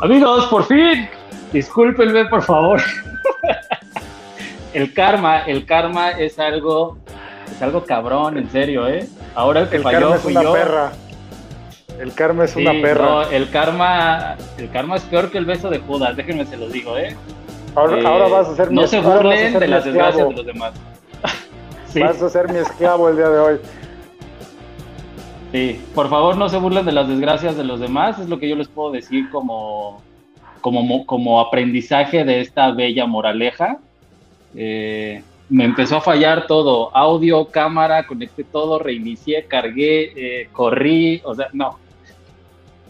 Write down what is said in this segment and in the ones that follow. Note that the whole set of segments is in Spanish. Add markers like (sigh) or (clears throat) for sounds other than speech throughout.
Amigos, por fin, discúlpenme por favor. (laughs) el karma, el karma es algo, es algo cabrón, en serio, ¿eh? Ahora el que falló fui yo. Perra. El karma es una perra. No, el karma, el karma es peor que el beso de Judas, déjenme se lo digo, ¿eh? Ahora, eh, vas a ser No se burlen de las desgracias de los demás. (laughs) Vas a ser mi esclavo el día de hoy. Sí, por favor no se burlen de las desgracias de los demás, es lo que yo les puedo decir como, como, como aprendizaje de esta bella moraleja. Eh, me empezó a fallar todo, audio, cámara, conecté todo, reinicié, cargué, eh, corrí, o sea, no.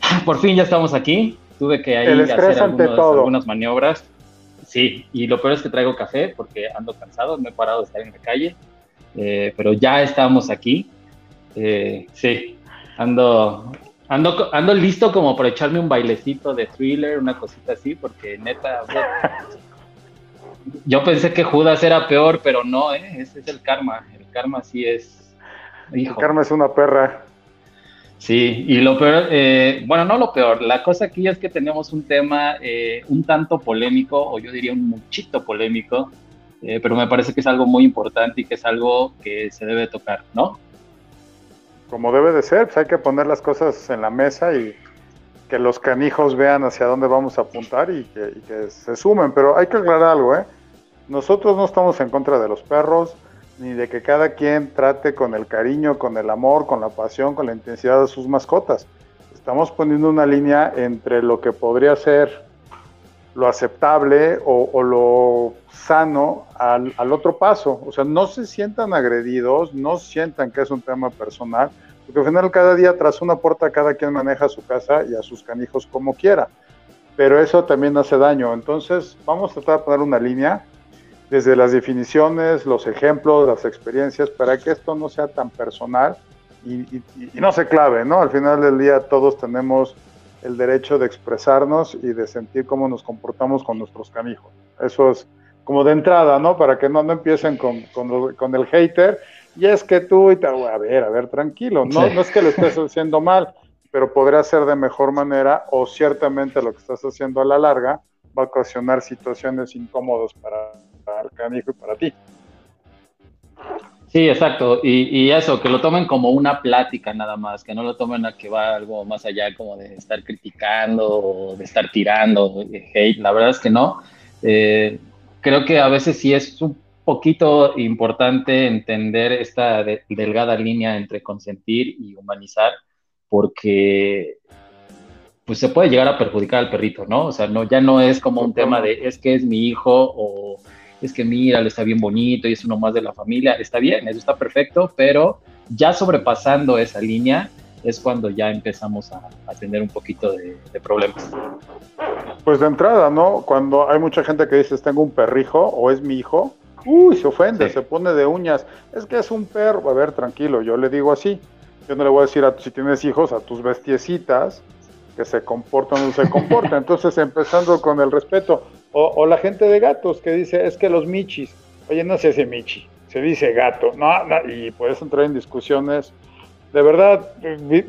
(laughs) Por fin ya estamos aquí, tuve que ahí hacer algunas maniobras. Sí, y lo peor es que traigo café porque ando cansado, me he parado de estar en la calle, eh, pero ya estamos aquí. Eh, sí, ando, ando, ando listo como para echarme un bailecito de thriller, una cosita así, porque neta, (laughs) yo pensé que Judas era peor, pero no, ¿eh? ese es el karma. El karma sí es. El karma es una perra. Sí, y lo peor, eh, bueno, no lo peor, la cosa aquí es que tenemos un tema eh, un tanto polémico, o yo diría un muchito polémico, eh, pero me parece que es algo muy importante y que es algo que se debe tocar, ¿no? Como debe de ser, pues hay que poner las cosas en la mesa y que los canijos vean hacia dónde vamos a apuntar y que, se sumen. Pero hay que aclarar algo, ¿eh? Nosotros no estamos en contra de los perros, ni de que cada quien trate con el cariño, con el amor, con la pasión, con la intensidad de sus mascotas. Estamos poniendo una línea entre lo que podría ser lo aceptable o, lo sano al, otro paso. O sea, no se sientan agredidos, no sientan que es un tema personal, porque al final cada día tras una puerta cada quien maneja su casa y a sus canijos como quiera. Pero eso también hace daño. Entonces, vamos a tratar de poner una línea desde las definiciones, los ejemplos, las experiencias, para que esto no sea tan personal y, y no se clave, ¿no? Al final del día todos tenemos el derecho de expresarnos y de sentir cómo nos comportamos con nuestros canijos. Eso es como de entrada, ¿no? Para que no, no empiecen con, con, el hater. Y es que tú, y te, a ver, a ver, tranquilo. No, no es que lo estés haciendo mal, pero podría ser de mejor manera o ciertamente lo que estás haciendo a la larga va a ocasionar situaciones incómodas para, para el canijo y para ti. Sí, exacto. Y, eso, que lo tomen como una plática nada más, que no lo tomen a que va algo más allá como de estar criticando o de estar tirando hate. La verdad es que no. Eh, creo que a veces sí es un poquito importante entender esta delgada línea entre consentir y humanizar, porque pues se puede llegar a perjudicar al perrito, ¿no? O sea, no, ya no es como un tema de es que es mi hijo o es que mira, le está bien bonito y es uno más de la familia, está bien, eso está perfecto, pero ya sobrepasando esa línea es cuando ya empezamos a, tener un poquito de, problemas. Pues de entrada, ¿no? Cuando hay mucha gente que dice, tengo un perrijo o es mi hijo, uy, se ofende, se pone de uñas, es que es un perro, a ver, tranquilo, yo le digo así, yo no le voy a decir a si tienes hijos, a tus bestiecitas, que se comportan o no se comportan. (laughs) Entonces, empezando con el respeto, o, la gente de gatos que dice, es que los michis, oye, no se dice michi, se dice gato, no, y puedes entrar en discusiones de verdad,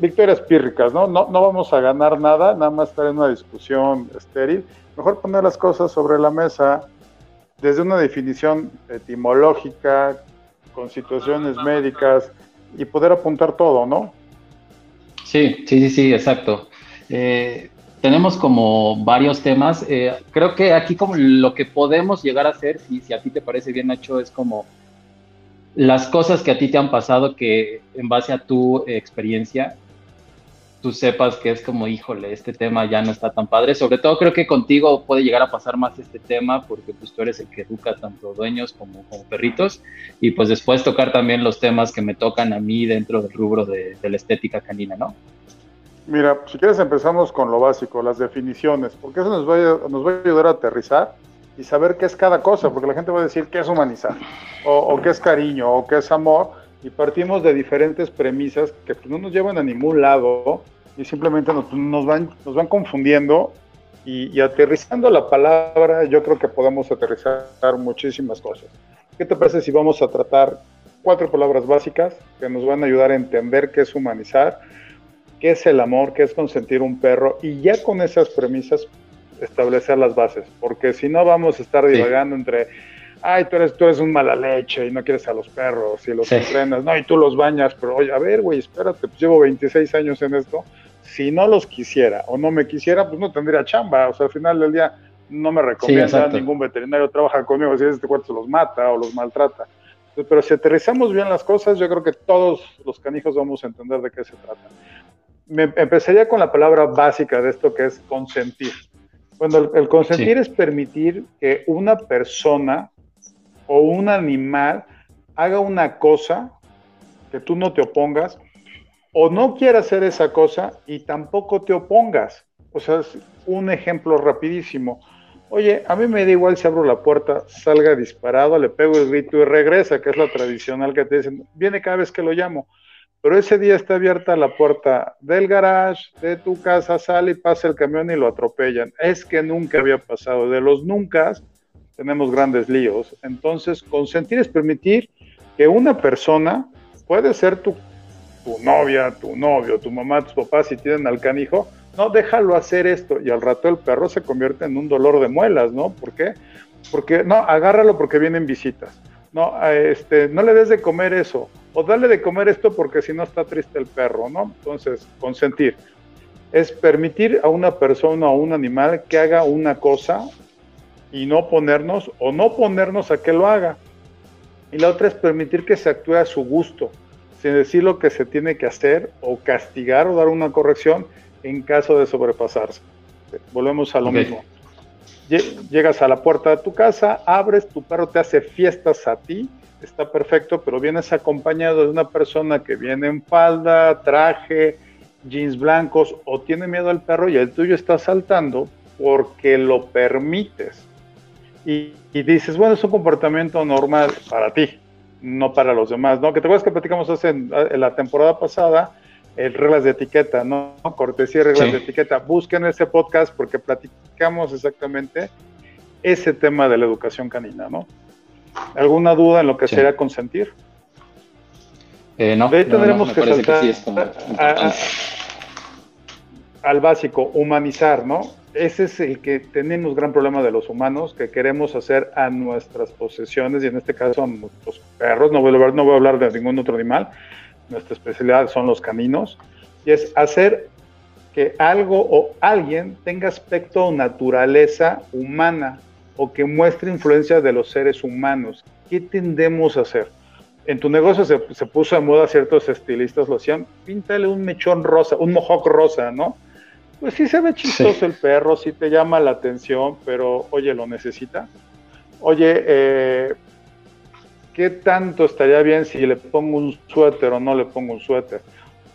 victorias pírricas, ¿no? ¿no? No vamos a ganar nada, nada más estar en una discusión estéril. Mejor poner las cosas sobre la mesa desde una definición etimológica, con situaciones médicas y poder apuntar todo, ¿no? Sí, sí, sí, sí, exacto. Eh, tenemos como varios temas. Eh, creo que aquí como lo que podemos llegar a hacer, si, a ti te parece bien, Nacho, es como las cosas que a ti te han pasado que en base a tu experiencia, tú sepas que es como, híjole, este tema ya no está tan padre. Sobre todo creo que contigo puede llegar a pasar más este tema porque pues tú eres el que educa tanto dueños como, perritos y pues después tocar también los temas que me tocan a mí dentro del rubro de la estética canina, ¿no? Mira, si quieres empezamos con lo básico, las definiciones, porque eso nos va, a, nos va a ayudar a aterrizar y saber qué es cada cosa, porque la gente va a decir qué es humanizar, o, qué es cariño, o qué es amor, y partimos de diferentes premisas que pues, no nos llevan a ningún lado y simplemente nos, van, confundiendo y, y, aterrizando la palabra yo creo que podemos aterrizar muchísimas cosas. ¿Qué te parece si vamos a tratar cuatro palabras básicas que nos van a ayudar a entender qué es humanizar? Qué es el amor, qué es consentir un perro, y ya con esas premisas establecer las bases, porque si no vamos a estar divagando entre, ay, tú eres, tú eres un mala leche y no quieres a los perros y los entrenas, no, y tú los bañas, pero oye, a ver, güey, espérate, pues llevo 26 años en esto, si no los quisiera o no me quisiera, pues no tendría chamba, o sea, al final del día no me recomienda ningún veterinario trabaja conmigo si este cuarto los mata o los maltrata. Pero si aterrizamos bien las cosas, yo creo que todos los canijos vamos a entender de qué se trata. Me empezaría con la palabra básica de esto que es consentir. Bueno, el, consentir es permitir que una persona o un animal haga una cosa que tú no te opongas o no quiera hacer esa cosa y tampoco te opongas. O sea, es un ejemplo rapidísimo. Oye, a mí me da igual si abro la puerta, salga disparado, le pego el grito y regresa, que es la tradicional que te dicen, viene cada vez que lo llamo. Pero ese día está abierta la puerta del garage, de tu casa, sale y pasa el camión y lo atropellan. Es que nunca había pasado. De los nunca tenemos grandes líos. Entonces, consentir es permitir que una persona, puede ser tu, tu novia, tu novio, tu mamá, tus papás, si tienen al canijo, no, déjalo hacer esto. Y al rato el perro se convierte en un dolor de muelas, ¿no? ¿Por qué? Porque, no, agárralo porque vienen visitas. No, este, no le des de comer eso. O dale de comer esto porque si no está triste el perro, ¿no? Entonces, consentir. Es permitir a una persona o a un animal que haga una cosa y no ponernos o no ponernos a que lo haga. Y la otra es permitir que se actúe a su gusto, sin decir lo que se tiene que hacer o castigar o dar una corrección en caso de sobrepasarse. Volvemos a lo mismo. Llegas a la puerta de tu casa, abres, tu perro te hace fiestas a ti, está perfecto, pero vienes acompañado de una persona que viene en falda, traje, jeans blancos o tiene miedo al perro y el tuyo está saltando porque lo permites. Y, dices, bueno, es un comportamiento normal para ti, no para los demás, ¿no? Que te acuerdas que platicamos hace en la temporada pasada reglas de etiqueta, ¿no? Cortesía reglas de etiqueta. Busquen ese podcast porque platicamos exactamente ese tema de la educación canina, ¿no? ¿Alguna duda en lo que sería consentir? Eh, no, de tendremos que saltar al básico, humanizar, ¿no? Ese es el que tenemos gran problema de los humanos, que queremos hacer a nuestras posesiones, y en este caso a nuestros perros, no voy a hablar, no voy a hablar de ningún otro animal, nuestra especialidad son los caminos, y es hacer que algo o alguien tenga aspecto o naturaleza humana o que muestre influencia de los seres humanos. ¿Qué tendemos a hacer? En tu negocio se, puso de moda, ciertos estilistas lo hacían, píntale un mechón rosa, un mohawk rosa, ¿no? Pues sí se ve chistoso el perro, sí te llama la atención, pero oye, ¿lo necesita? Oye, eh, ¿qué tanto estaría bien si le pongo un suéter o no le pongo un suéter?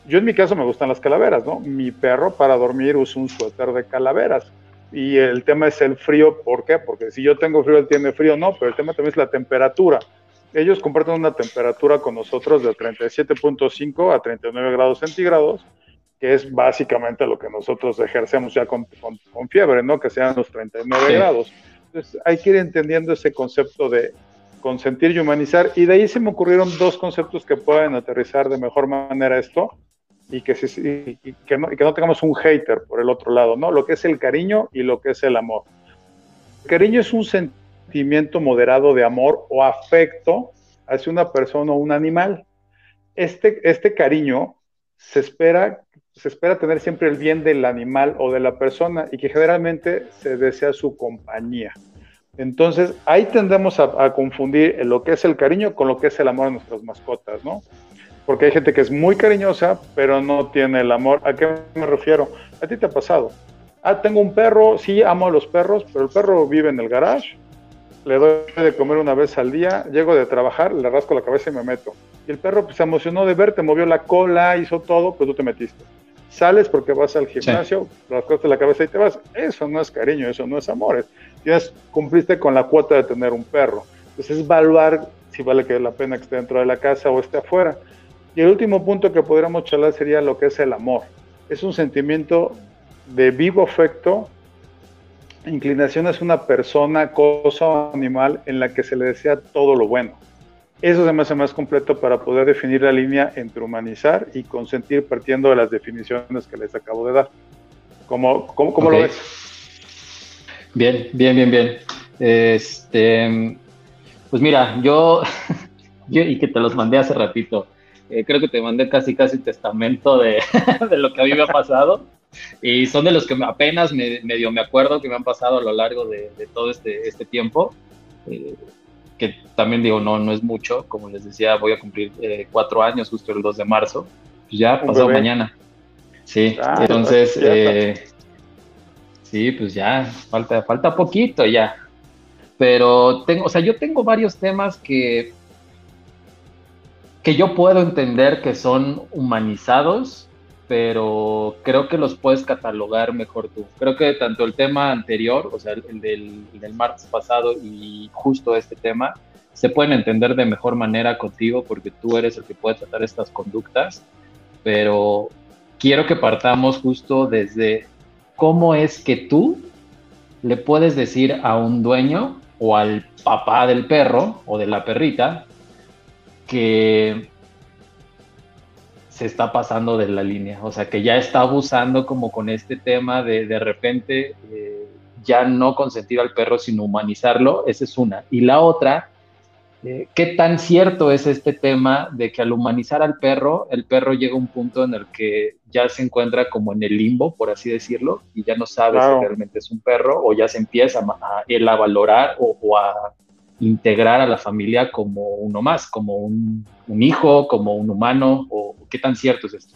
Yo en mi caso me gustan las calaveras, ¿no? Mi perro para dormir usa un suéter de calaveras. Y el tema es el frío, ¿por qué? Porque si yo tengo frío, él tiene frío, no, pero el tema también es la temperatura. Ellos comparten una temperatura con nosotros de 37.5 a 39 grados centígrados, que es básicamente lo que nosotros ejercemos ya con, fiebre, ¿no? Que sean los 39 grados. Entonces hay que ir entendiendo ese concepto de consentir y humanizar. Y de ahí se me ocurrieron dos conceptos que pueden aterrizar de mejor manera esto y que, no tengamos un hater por el otro lado, ¿no? Lo que es el cariño y lo que es el amor. El cariño es un sentimiento moderado de amor o afecto hacia una persona o un animal. Este, este cariño se espera, se espera tener siempre el bien del animal o de la persona y que generalmente se desea su compañía. Entonces, ahí tendemos a, confundir lo que es el cariño con lo que es el amor a nuestras mascotas, ¿no? Porque hay gente que es muy cariñosa, pero no tiene el amor. ¿A qué me refiero? A ti te ha pasado. Ah, tengo un perro, sí, amo a los perros, pero el perro vive en el garage, le doy de comer una vez al día, llego de trabajar, le rasco la cabeza y me meto. Y el perro pues, se emocionó de verte, movió la cola, hizo todo, pero tú te metiste. Sales porque vas al gimnasio, rascaste la cabeza y te vas. Eso no es cariño, eso no es amor tienes, cumpliste con la cuota de tener un perro. Entonces es evaluar si vale que la pena que esté dentro de la casa o esté afuera. Y el último punto que podríamos charlar sería lo que es el amor. Es un sentimiento de vivo afecto, inclinación hacia una persona, cosa o animal en la que se le desea todo lo bueno. Eso se me hace más completo para poder definir la línea entre humanizar y consentir partiendo de las definiciones que les acabo de dar. ¿Cómo, cómo, lo ves? Bien, bien, bien, bien. Este, pues mira, yo, (laughs) y que te los mandé hace ratito, eh, creo que te mandé casi, casi testamento de, (laughs) de, lo que a mí me ha pasado. Y son de los que apenas me, medio me acuerdo que me han pasado a lo largo de, todo este, este tiempo. Eh, que también digo, no, no es mucho. Como les decía, voy a cumplir eh, cuatro años justo el 2 de marzo. Pues ya, pasado mañana. Sí, ah, entonces, sí, pues ya, falta, falta poquito ya. Pero tengo, o sea, yo tengo varios temas que, que yo puedo entender que son humanizados, pero creo que los puedes catalogar mejor tú. Creo que tanto el tema anterior, o sea, el del, del martes pasado y justo este tema, se pueden entender de mejor manera contigo porque tú eres el que puede tratar estas conductas, pero quiero que partamos justo desde cómo es que tú le puedes decir a un dueño o al papá del perro o de la perrita que se está pasando de la línea, o sea, que ya está abusando como con este tema de de repente eh, ya no consentir al perro, sino humanizarlo, esa es una. Y la otra eh, ¿Qué tan cierto es este tema de que al humanizar al perro, el perro llega a un punto en el que ya se encuentra como en el limbo, por así decirlo, y ya no sabe si realmente es un perro o ya se empieza a, él a valorar o, a integrar a la familia como uno más, como un, hijo, como un humano, o qué tan cierto es esto?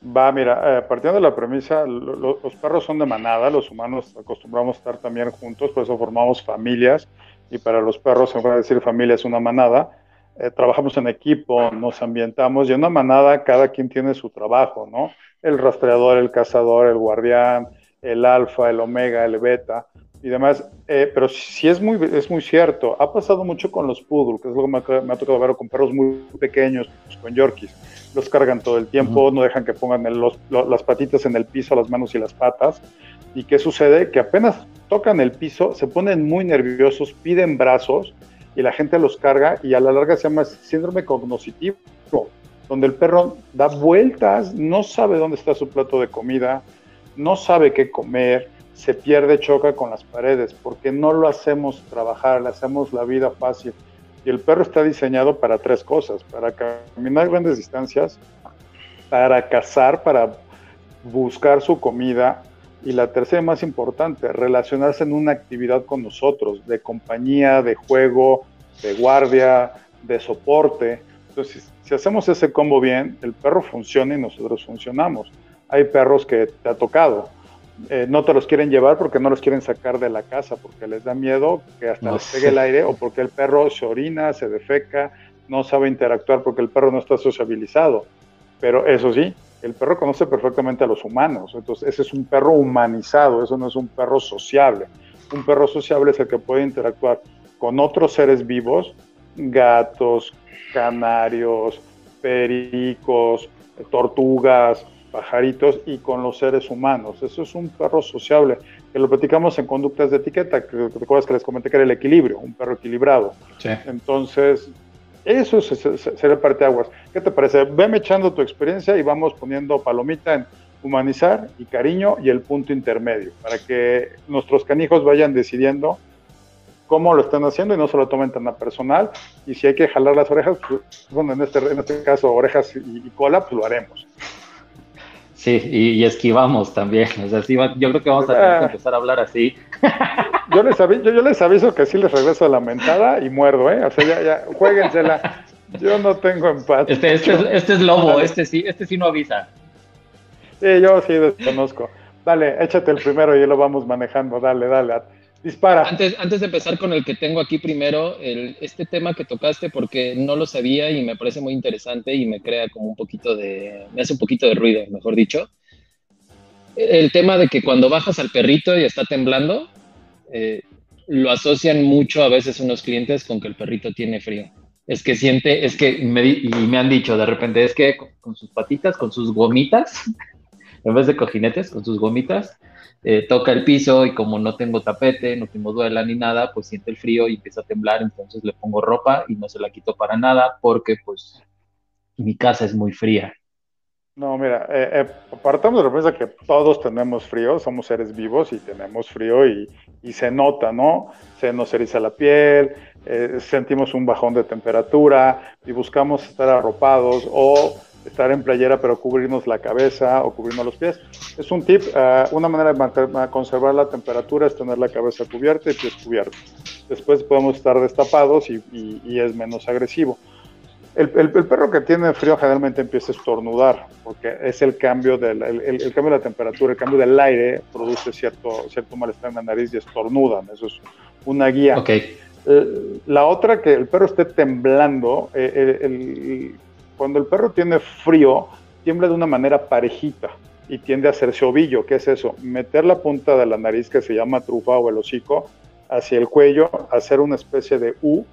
Va, mira, eh, partiendo de la premisa, los perros son de manada, los humanos acostumbramos a estar también juntos, por eso formamos familias y para los perros se puede decir familia es una manada. Eh, trabajamos en equipo, nos ambientamos y en una manada cada quien tiene su trabajo, ¿no? El rastreador, el cazador, el guardián, el alfa, el omega, el beta y demás. Eh, pero sí es muy, es muy cierto. Ha pasado mucho con los poodle, que es lo que me, ha tocado ver con perros muy pequeños, con yorkies. Los cargan todo el tiempo, no dejan que pongan las patitas en el piso, las manos y las patas. ¿Y qué sucede? Que apenas tocan el piso, se ponen muy nerviosos, piden brazos y la gente los carga y a la larga se llama síndrome cognoscitivo, donde el perro da vueltas, no sabe dónde está su plato de comida, no sabe qué comer, se pierde, choca con las paredes, porque no lo hacemos trabajar, le hacemos la vida fácil. Y el perro está diseñado para tres cosas, para caminar grandes distancias, para cazar, para buscar su comida y la tercera más importante, relacionarse en una actividad con nosotros, de compañía, de juego, de guardia, de soporte. Entonces, si hacemos ese combo bien, el perro funciona y nosotros funcionamos. Hay perros que te ha tocado. Eh, no te los quieren llevar porque no los quieren sacar de la casa, porque les da miedo que hasta les pegue el aire o porque el perro se orina, se defeca, no sabe interactuar porque el perro no está sociabilizado. Pero eso sí, el perro conoce perfectamente a los humanos, entonces ese es un perro humanizado, eso no es un perro sociable. Un perro sociable es el que puede interactuar con otros seres vivos, gatos, canarios, pericos, tortugas, pajaritos y con los seres humanos. Eso es un perro sociable, que lo platicamos en conductas de etiqueta, que recuerdas que les comenté que era el equilibrio, un perro equilibrado. Entonces, eso sería parte de aguas. ¿Qué te parece? Veme echando tu experiencia y vamos poniendo palomita en humanizar y cariño y el punto intermedio, para que nuestros canijos vayan decidiendo cómo lo están haciendo y no se lo tomen tan a personal. Y si hay que jalar las orejas, pues, bueno, en este, en este caso orejas y, cola, pues lo haremos. Sí, y, esquivamos también. O sea, yo creo que vamos a tener que ah. empezar a hablar así. (laughs) Yo les, aviso, yo, les aviso que sí les regreso la mentada y muerdo, ¿eh? O sea, ya, ya, jueguensela. Yo no tengo empate. Este, este, es, este es lobo, este sí, este sí no avisa. Sí, yo sí desconozco. Dale, échate el primero y lo vamos manejando. Dale, dale. Dispara. Antes, antes de empezar con el que tengo aquí primero, el, este tema que tocaste, porque no lo sabía y me parece muy interesante y me crea como un poquito de, me hace un poquito de ruido, mejor dicho. El tema de que cuando bajas al perrito y está temblando, eh, lo asocian mucho a veces unos clientes con que el perrito tiene frío. Es que siente, es que me, y me han dicho de repente, es que con, sus patitas, con sus gomitas, (laughs) en vez de cojinetes, con sus gomitas, eh, toca el piso y como no tengo tapete, no tengo duela ni nada, pues siente el frío y empieza a temblar, entonces le pongo ropa y no se la quito para nada porque pues mi casa es muy fría. No, mira, eh, eh, apartamos de la premisa que todos tenemos frío, somos seres vivos y tenemos frío y, se nota, ¿no? Se nos eriza la piel, eh, sentimos un bajón de temperatura y buscamos estar arropados o estar en playera pero cubrirnos la cabeza o cubrirnos los pies. Es un tip, una manera de conservar la temperatura es tener la cabeza cubierta y pies cubiertos. Después podemos estar destapados y es menos agresivo. El, perro que tiene frío generalmente empieza a estornudar, porque es el cambio, del, el, cambio de la temperatura, el cambio del aire produce cierto, cierto malestar en la nariz y estornudan. Eso es una guía. Okay. Eh, la otra, que el perro esté temblando, eh, cuando el perro tiene frío, tiembla de una manera parejita y tiende a hacerse ovillo. ¿Qué es eso? Meter la punta de la nariz, que se llama trufa o el hocico, hacia el cuello, hacer una especie de U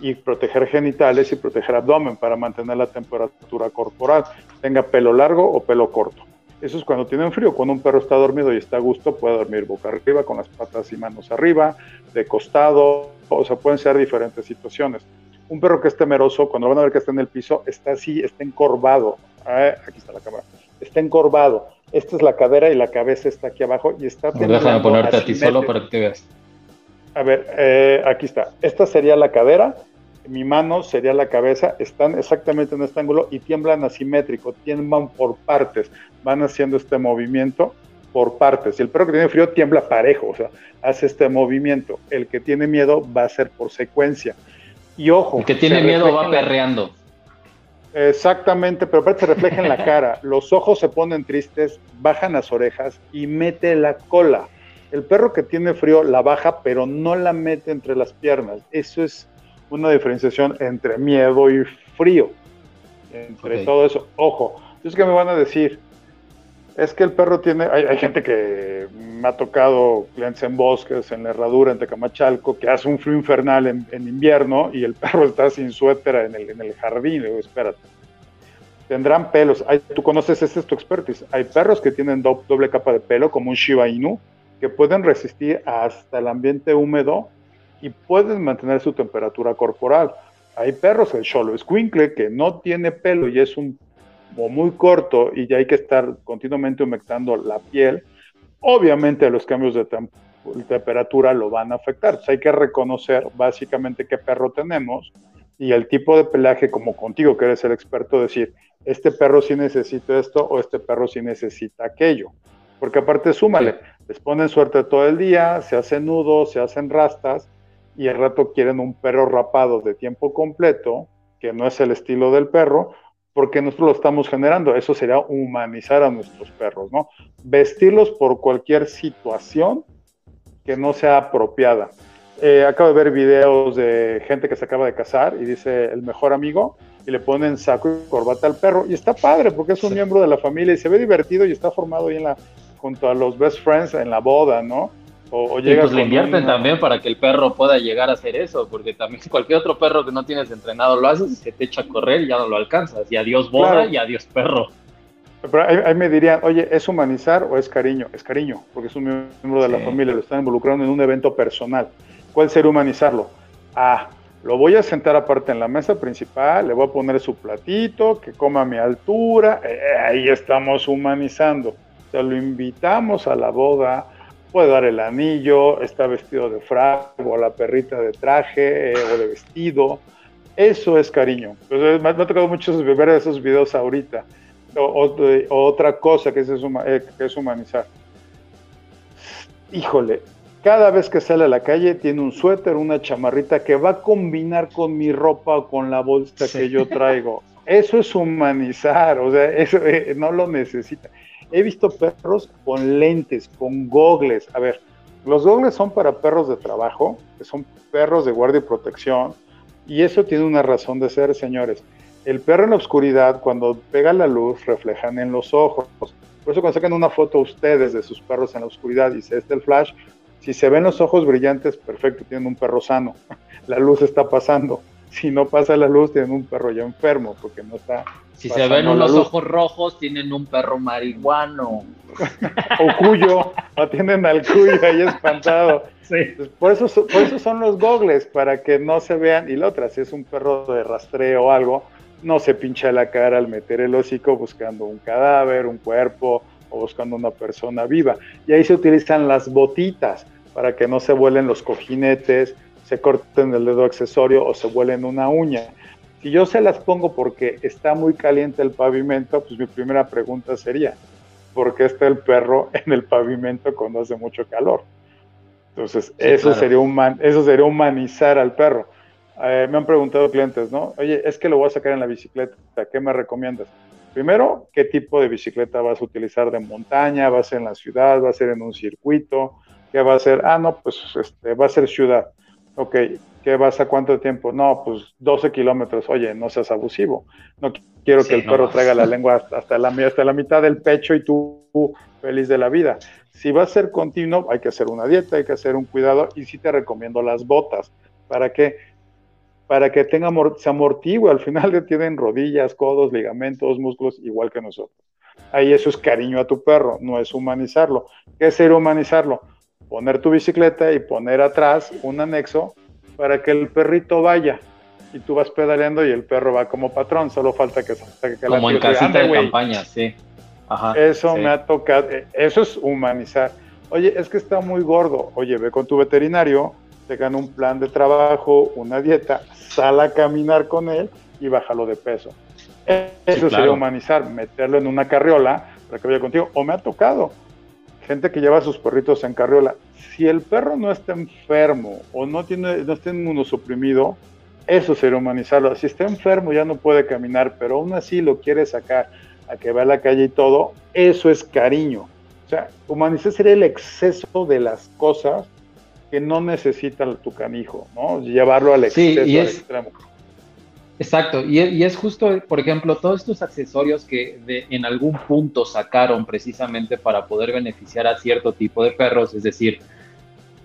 y proteger genitales y proteger abdomen para mantener la temperatura corporal, tenga pelo largo o pelo corto. Eso es cuando tienen frío. Cuando un perro está dormido y está a gusto, puede dormir boca arriba, con las patas y manos arriba, de costado, o sea, pueden ser diferentes situaciones. Un perro que es temeroso, cuando van a ver que está en el piso, está así, está encorvado. Ah, aquí está la cámara. Está encorvado. Esta es la cadera y la cabeza está aquí abajo y está... Déjame ponerte a ti solo para que te veas. A ver, eh, aquí está. Esta sería la cadera mi mano sería la cabeza, están exactamente en este ángulo y tiemblan asimétrico, tiemblan por partes, van haciendo este movimiento por partes. Y el perro que tiene frío tiembla parejo, o sea, hace este movimiento. El que tiene miedo va a ser por secuencia. Y ojo. El que tiene miedo va perreando. Exactamente, pero aparte se refleja en la (laughs) cara. Los ojos se ponen tristes, bajan las orejas y mete la cola. El perro que tiene frío la baja, pero no la mete entre las piernas. Eso es una diferenciación entre miedo y frío. Entre todo eso. Ojo, es que me van a decir, es que el perro tiene, hay, gente que me ha tocado clientes en bosques, en la herradura, en Tecamachalco, que hace un frío infernal en, invierno y el perro (laughs) está sin suéter en el, jardín. digo, espérate. Tendrán pelos. tú conoces, este es tu expertise. Hay perros que tienen doble capa de pelo, como un Shiba Inu, que pueden resistir hasta el ambiente húmedo y pueden mantener su temperatura corporal. Hay perros, el Cholo Squinkle, que no tiene pelo y es un o muy corto y ya hay que estar continuamente humectando la piel. Obviamente los cambios de temperatura lo van a afectar. hay que reconocer básicamente qué perro tenemos y el tipo de pelaje, como contigo que eres el experto, decir, este perro sí necesita esto o este perro sí necesita aquello. Porque aparte súmale, les ponen suerte todo el día, se hacen nudos, se hacen rastas y al rato quieren un perro rapado de tiempo completo, que no es el estilo del perro, porque nosotros lo estamos generando. Eso sería humanizar a nuestros perros, ¿no? Vestirlos por cualquier situación que no sea apropiada. Eh, acabo de ver videos de gente que se acaba de casar y dice el mejor amigo y le ponen saco y corbata al perro y está padre porque es un miembro de la familia y se ve divertido y está formado ahí en la junto a los best friends en la boda, ¿no? O, pues le invierten también para que el perro pueda llegar a hacer eso, porque también (laughs) cualquier otro perro que no tienes entrenado lo haces y se te echa a correr y ya no lo alcanzas. Y adiós boda y adiós perro. Pero ahí, me dirían, oye, ¿es humanizar o es cariño? Es cariño, porque es un miembro de la familia, lo están involucrando en un evento personal. ¿Cuál sería humanizarlo? Ah, lo voy a sentar aparte en la mesa principal, le voy a poner su platito, que coma a mi altura, eh, ahí estamos humanizando. O sea, lo invitamos a la boda, puede dar el anillo, está vestido de frac o la perrita de traje eh, o de vestido. Eso es cariño. Pues, me, ha tocado mucho ver esos videos ahorita. O, otra cosa que es, eh, que es humanizar. Híjole, cada vez que sale a la calle tiene un suéter, una chamarrita que va a combinar con mi ropa o con la bolsa que yo traigo. Eso es humanizar, o sea, eso eh, no lo necesita. He visto perros con lentes, con gogles. A ver, los gogles son para perros de trabajo, que son perros de guardia y protección, y eso tiene una razón de ser, señores. El perro en la oscuridad, cuando pega la luz, reflejan en los ojos. Por eso cuando sacan una foto ustedes de sus perros en la oscuridad y se este el flash, si se ven los ojos brillantes, perfecto, tienen un perro sano. (laughs) La luz está pasando (laughs) si no pasa la luz, tienen un perro ya enfermo, porque no está. Si se ven unos ojos rojos, tienen un perro marihuano. o cuyo, o tienen al cuyo ahí espantado. (laughs) Sí. por, eso, por eso son los gogles, para que no se vean. Y la otra, si es un perro de rastreo o algo, no se pincha la cara al meter el hocico buscando un cadáver, un cuerpo o buscando una persona viva. Y ahí se utilizan las botitas para que no se vuelen los cojinetes, se corten el dedo accesorio o se vuelen una uña. Si yo se las pongo porque está muy caliente el pavimento, pues mi primera pregunta sería, ¿por qué está el perro en el pavimento cuando hace mucho calor? Entonces, eso, sería eso sería humanizar al perro. Eh, me han preguntado clientes, ¿no? Oye, es que lo voy a sacar en la bicicleta, ¿qué me recomiendas? Primero, ¿qué tipo de bicicleta vas a utilizar de montaña? ¿Va a ser en la ciudad? ¿Va a ser en un circuito? ¿Qué va a ser? Ah, no, pues este, va a ser ciudad. Ok, ¿qué vas a cuánto tiempo? No, pues 12 kilómetros. Oye, no seas abusivo. No quiero que el perro traiga la (laughs) lengua hasta, la, hasta la mitad del pecho y tú feliz de la vida. Si va a ser continuo, hay que hacer una dieta, hay que hacer un cuidado y sí te recomiendo las botas. ¿Para qué? Para que tenga, se amortigue. Al final le tienen rodillas, codos, ligamentos, músculos, igual que nosotros. Ahí eso es cariño a tu perro, no es humanizarlo. ¿Qué es ser humanizarlo? Poner tu bicicleta y poner atrás un anexo para que el perrito vaya y tú vas pedaleando y el perro va como patrón, solo falta que que Como en casita de campaña, sí eso me ha tocado, eh, eso es humanizar. Oye, es que está muy gordo. Oye, ve con tu veterinario, te gana un plan de trabajo, una dieta, sal a caminar con él y bájalo de peso. Eso sería humanizar, meterlo en una carriola para que vaya contigo. O me ha tocado gente que lleva a sus perritos en carriola. Si el perro no está enfermo o no tiene, no está inmunosuprimido, eso sería humanizarlo. Si está enfermo ya no puede caminar, pero aún así lo quiere sacar a que va a la calle y todo, eso es cariño. O sea, humanizar sería el exceso de las cosas que no necesita tu canijo, ¿no? Llevarlo al exceso, al extremo. Exacto, y es, justo, por ejemplo, todos estos accesorios que en algún punto sacaron precisamente para poder beneficiar a cierto tipo de perros, es decir,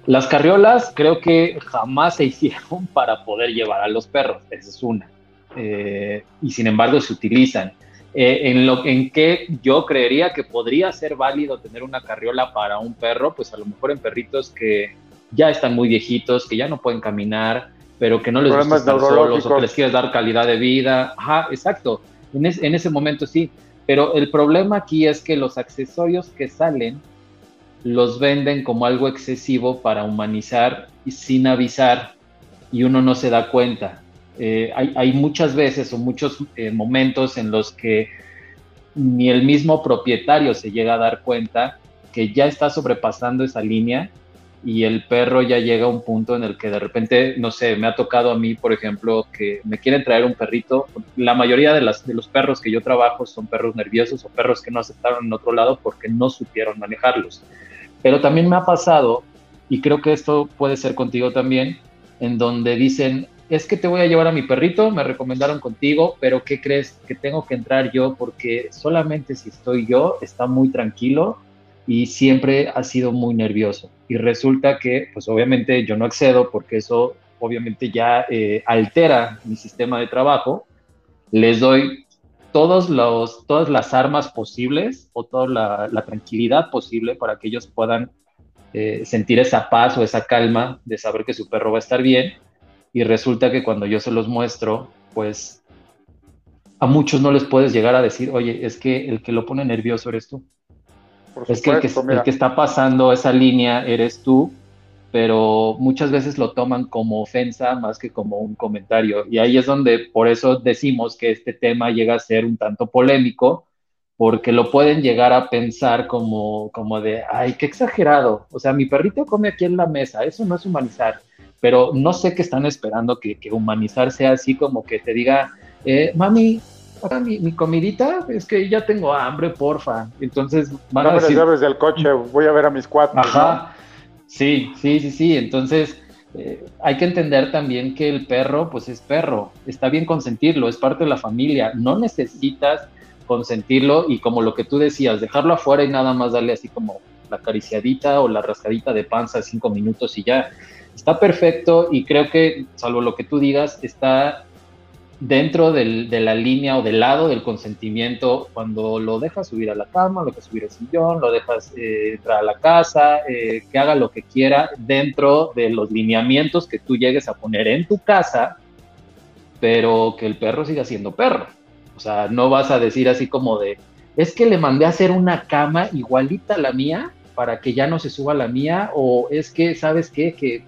las carriolas creo que jamás se (laughs) hicieron para poder llevar a los perros, esa es una, eh, y sin embargo se utilizan. Eh, en lo en que yo creería que podría ser válido tener una carriola para un perro, pues a lo mejor en perritos que ya están muy viejitos, que ya no pueden caminar, pero que no les gusta estar solos o que les quieres dar calidad de vida. Ajá, exacto. En, en ese momento sí. Pero el problema aquí es que los accesorios que salen los venden como algo excesivo para humanizar y sin avisar y uno no se da cuenta. Eh, hay, muchas veces o muchos eh, momentos en los que ni el mismo propietario se llega a dar cuenta que ya está sobrepasando esa línea y el perro ya llega a un punto en el que de repente, no sé, me ha tocado a mí, por ejemplo, que me quieren traer un perrito. La mayoría de, las, de los perros que yo trabajo son perros nerviosos o perros que no aceptaron en otro lado porque no supieron manejarlos. Pero también me ha pasado, y creo que esto puede ser contigo también, en donde dicen, es que te voy a llevar a mi perrito, me recomendaron contigo, pero ¿qué crees? Que tengo que entrar yo porque solamente si estoy yo está muy tranquilo y siempre ha sido muy nervioso. Y resulta que, pues obviamente yo no accedo porque eso obviamente ya eh, altera mi sistema de trabajo. Les doy todos los, todas las armas posibles o toda la, tranquilidad posible para que ellos puedan eh, sentir esa paz o esa calma de saber que su perro va a estar bien y resulta que cuando yo se los muestro, pues a muchos no les puedes llegar a decir, oye, es que el que lo pone nervioso eres tú. Es que el, que está pasando esa línea eres tú, pero muchas veces lo toman como ofensa más que como un comentario. Y ahí es donde por eso decimos que este tema llega a ser un tanto polémico, porque lo pueden llegar a pensar como, como de, ay, qué exagerado. O sea, mi perrito come aquí en la mesa, eso no es humanizar pero no sé qué están esperando que, humanizar sea así como que te diga, eh, mami, mi, mi, comidita, es que ya tengo hambre, porfa. Entonces van a decir... llaves del coche, voy a ver a mis cuatro. Ajá, sí, sí, sí, sí. Entonces eh, hay que entender también que el perro, pues es perro, está bien consentirlo, es parte de la familia, no necesitas consentirlo y como lo que tú decías, dejarlo afuera y nada más darle así como la acariciadita o la rascadita de panza cinco minutos y ya está perfecto y creo que, salvo lo que tú digas, está dentro del, de la línea o del lado del consentimiento cuando lo dejas subir a la cama, lo dejas subir al sillón, lo dejas eh, entrar a la casa, eh, que haga lo que quiera dentro de los lineamientos que tú llegues a poner en tu casa pero que el perro siga siendo perro. O sea, no vas a decir así como de, es que le mandé a hacer una cama igualita a la mía para que ya no se suba la mía, o es que, ¿sabes qué? Que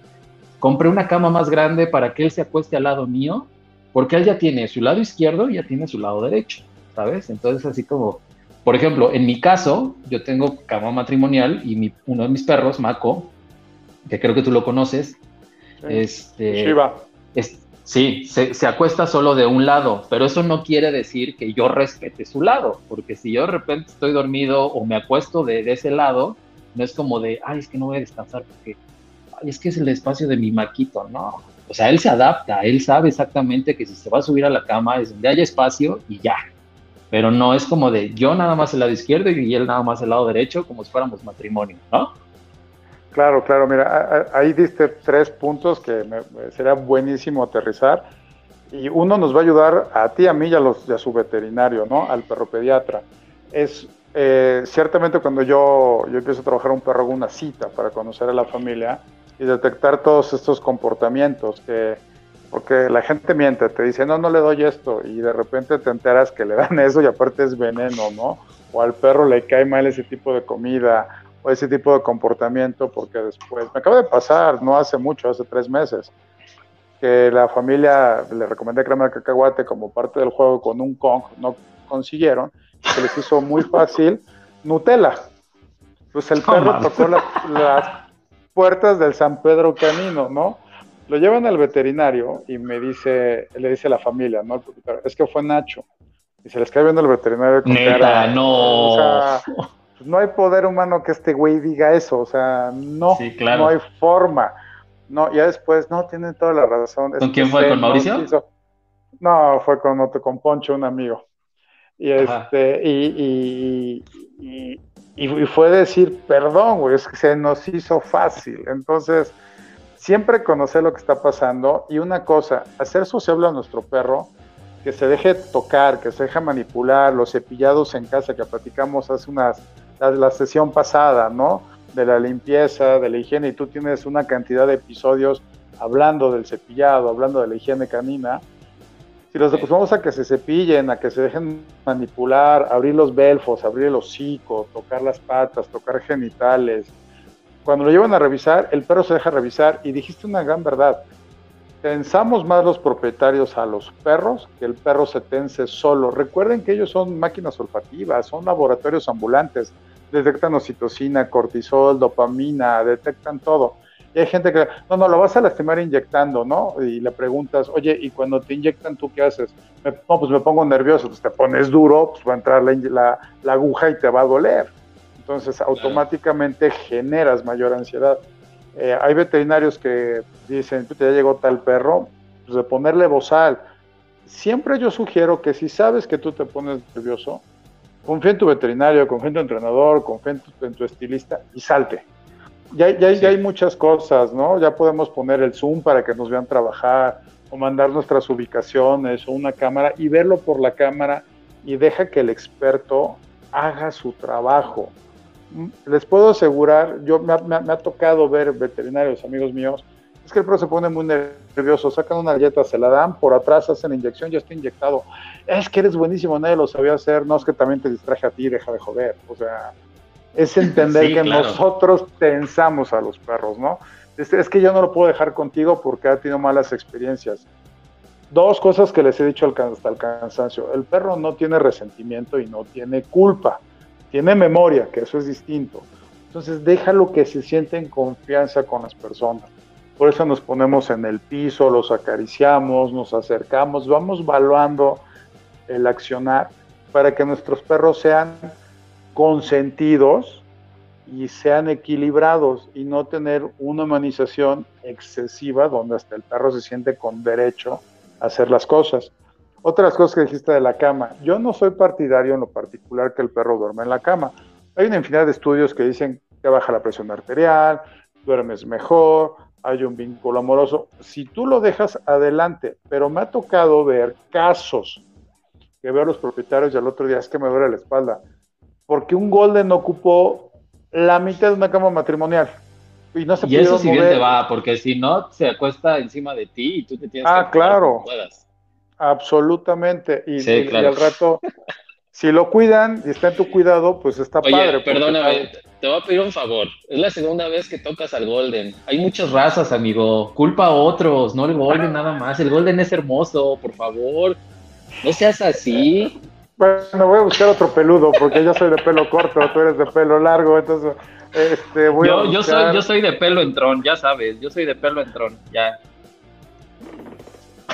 compré una cama más grande para que él se acueste al lado mío, porque él ya tiene su lado izquierdo y ya tiene su lado derecho, ¿sabes? Entonces, así como, por ejemplo, en mi caso, yo tengo cama matrimonial y mi, uno de mis perros, Mako, que creo que tú lo conoces, este, Shiva. Es, Sí, se, acuesta solo de un lado, pero eso no quiere decir que yo respete su lado, porque si yo de repente estoy dormido o me acuesto de, ese lado, no es como de, ay, es que no voy a descansar porque, ay, es que es el espacio de mi maquito, no. O sea, él se adapta, él sabe exactamente que si se va a subir a la cama es donde haya espacio y ya. Pero no es como de yo nada más el lado izquierdo y él nada más el lado derecho, como si fuéramos matrimonio, ¿no? Claro, claro, mira, ahí diste tres puntos que sería buenísimo aterrizar. Y uno nos va a ayudar a ti, a mí y a, los, a su veterinario, ¿no? Al perro pediatra. Es eh, ciertamente cuando yo, yo empiezo a trabajar un perro, hago una cita para conocer a la familia y detectar todos estos comportamientos que, porque la gente miente, te dice, no, no le doy esto, y de repente te enteras que le dan (laughs) eso y aparte es veneno, ¿no? O al perro le cae mal ese tipo de comida, o ese tipo de comportamiento, porque después, me acaba de pasar, no hace mucho, hace tres meses, que la familia le recomendé crema de cacahuate como parte del juego con un Kong, no consiguieron, se les hizo muy fácil Nutella. Pues el perro tocó las puertas del San Pedro Canino, ¿no? Lo llevan al veterinario y me dice, le dice a la familia, ¿no? Es que fue Nacho. Y se les cae viendo el veterinario con Neta, no. Pues, no hay poder humano que este güey diga eso, o sea, no, no hay forma. No, ya después, no, tienen toda la razón. ¿Con quién fue? ¿Con Mauricio? No, fue con otro, con Poncho, un amigo. Y este, y, y, fue decir, perdón, güey, es que se nos hizo fácil. Entonces, siempre conocer lo que está pasando y una cosa, hacer sociable a nuestro perro, que se deje tocar, que se deje manipular, los cepillados en casa que platicamos hace unas la, sesión pasada, ¿no? De la limpieza, de la higiene, y tú tienes una cantidad de episodios hablando del cepillado, hablando de la higiene canina. Si los acostumbramos a que se cepillen, a que se dejen manipular, abrir los belfos, abrir el hocico, tocar las patas, tocar genitales, cuando lo llevan a revisar, el perro se deja revisar y dijiste una gran verdad. Pensamos más los propietarios a los perros que el perro se tense solo. Recuerden que ellos son máquinas olfativas, son laboratorios ambulantes detectan oxitocina, cortisol, dopamina, detectan todo. Y hay gente que, no, no, lo vas a lastimar inyectando, ¿no? Y le preguntas, oye, ¿y cuando te inyectan tú qué haces? no, pues me pongo nervioso, pues te pones duro, pues va a entrar la, la, aguja y te va a doler. Entonces automáticamente generas mayor ansiedad. Eh, hay veterinarios que dicen, ya llegó tal perro, pues de ponerle bozal. Siempre yo sugiero que si sabes que tú te pones nervioso, confía en tu veterinario, confía en tu entrenador, confía en tu, estilista y salte. Ya, ya, ya, hay muchas cosas, ¿no? Ya podemos poner el Zoom para que nos vean trabajar o mandar nuestras ubicaciones o una cámara y verlo por la cámara y deja que el experto haga su trabajo. Mm, les puedo asegurar, yo me ha tocado ver veterinarios, amigos míos, es que el perro se pone muy nervioso, sacan una galleta, se la dan, por atrás hacen la inyección, ya está inyectado. Es que eres buenísimo, nadie lo sabía hacer, no es que también te distraje a ti, deja de joder. O sea, es (laughs) entender que nosotros pensamos a los perros, ¿no? Es, es, que yo no lo puedo dejar contigo porque ha tenido malas experiencias. Dos cosas que les he dicho hasta el cansancio. El perro no tiene resentimiento y no tiene culpa. Tiene memoria, que eso es distinto. Entonces déjalo que se siente en confianza con las personas. Por eso nos ponemos en el piso, los acariciamos, nos acercamos, vamos valuando el accionar para que nuestros perros sean consentidos y sean equilibrados y no tener una humanización excesiva donde hasta el perro se siente con derecho a hacer las cosas. Otras cosas que dijiste de la cama. Yo no soy partidario en lo particular que el perro duerma en la cama. Hay una infinidad de estudios que dicen que baja la presión arterial, duermes mejor, hay un vínculo amoroso. Si tú lo dejas adelante, pero me ha tocado ver casos que veo a los propietarios y al otro día es que me duele la espalda, porque un Golden ocupó la mitad de una cama matrimonial. Y, no se y eso si bien te va, porque si no, se acuesta encima de ti y tú te tienes ah, claro. Absolutamente. Y, al rato, si lo cuidan y está en tu cuidado, pues está padre. Perdóname, te voy a pedir un favor. Es la segunda vez que tocas al Golden. Hay muchas razas, amigo. Culpa a otros, no el Golden nada más. El Golden es hermoso, por favor. No seas así. Bueno, voy a buscar otro peludo, porque yo soy de pelo corto, tú eres de pelo largo, entonces este, voy yo, a yo, soy, yo soy de pelo en tron, ya sabes, yo soy de pelo en tron, ya.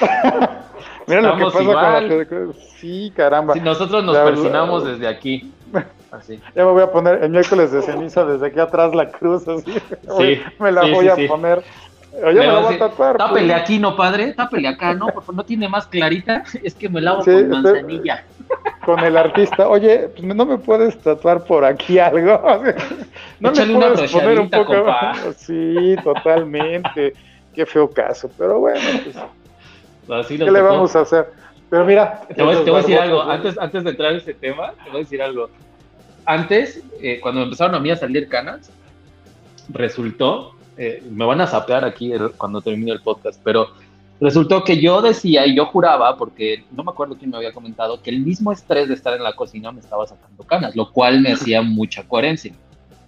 (laughs) Mira lo que pasa igual. con la... Sí, caramba. Si nosotros nos persinamos desde aquí. Así. (laughs) Ya me voy a poner el miércoles de ceniza desde aquí atrás la cruz, así. Sí, (laughs) me la voy a poner. Oye, me, la voy a tatuar. Tápele pues. aquí, ¿no, padre? Tápele acá, ¿no? Por favor, no tiene más clarita. (laughs) Es que me lavo con manzanilla. Con el artista. Oye, pues no me puedes tatuar por aquí algo. (laughs) No me puedes poner un poco. (laughs) Sí, totalmente. Qué feo caso. Pero bueno, pues. ¿Qué le vamos a hacer? Pero mira. Te voy, a decir algo. Antes, antes de entrar en ese tema, te voy a decir algo. Antes, eh, cuando empezaron a mí a salir canas, resultó eh, me van a sapear aquí cuando termine el podcast, pero resultó que yo decía y yo juraba, porque no me acuerdo quién me había comentado, que el mismo estrés de estar en la cocina me estaba sacando canas, lo cual me hacía mucha coherencia.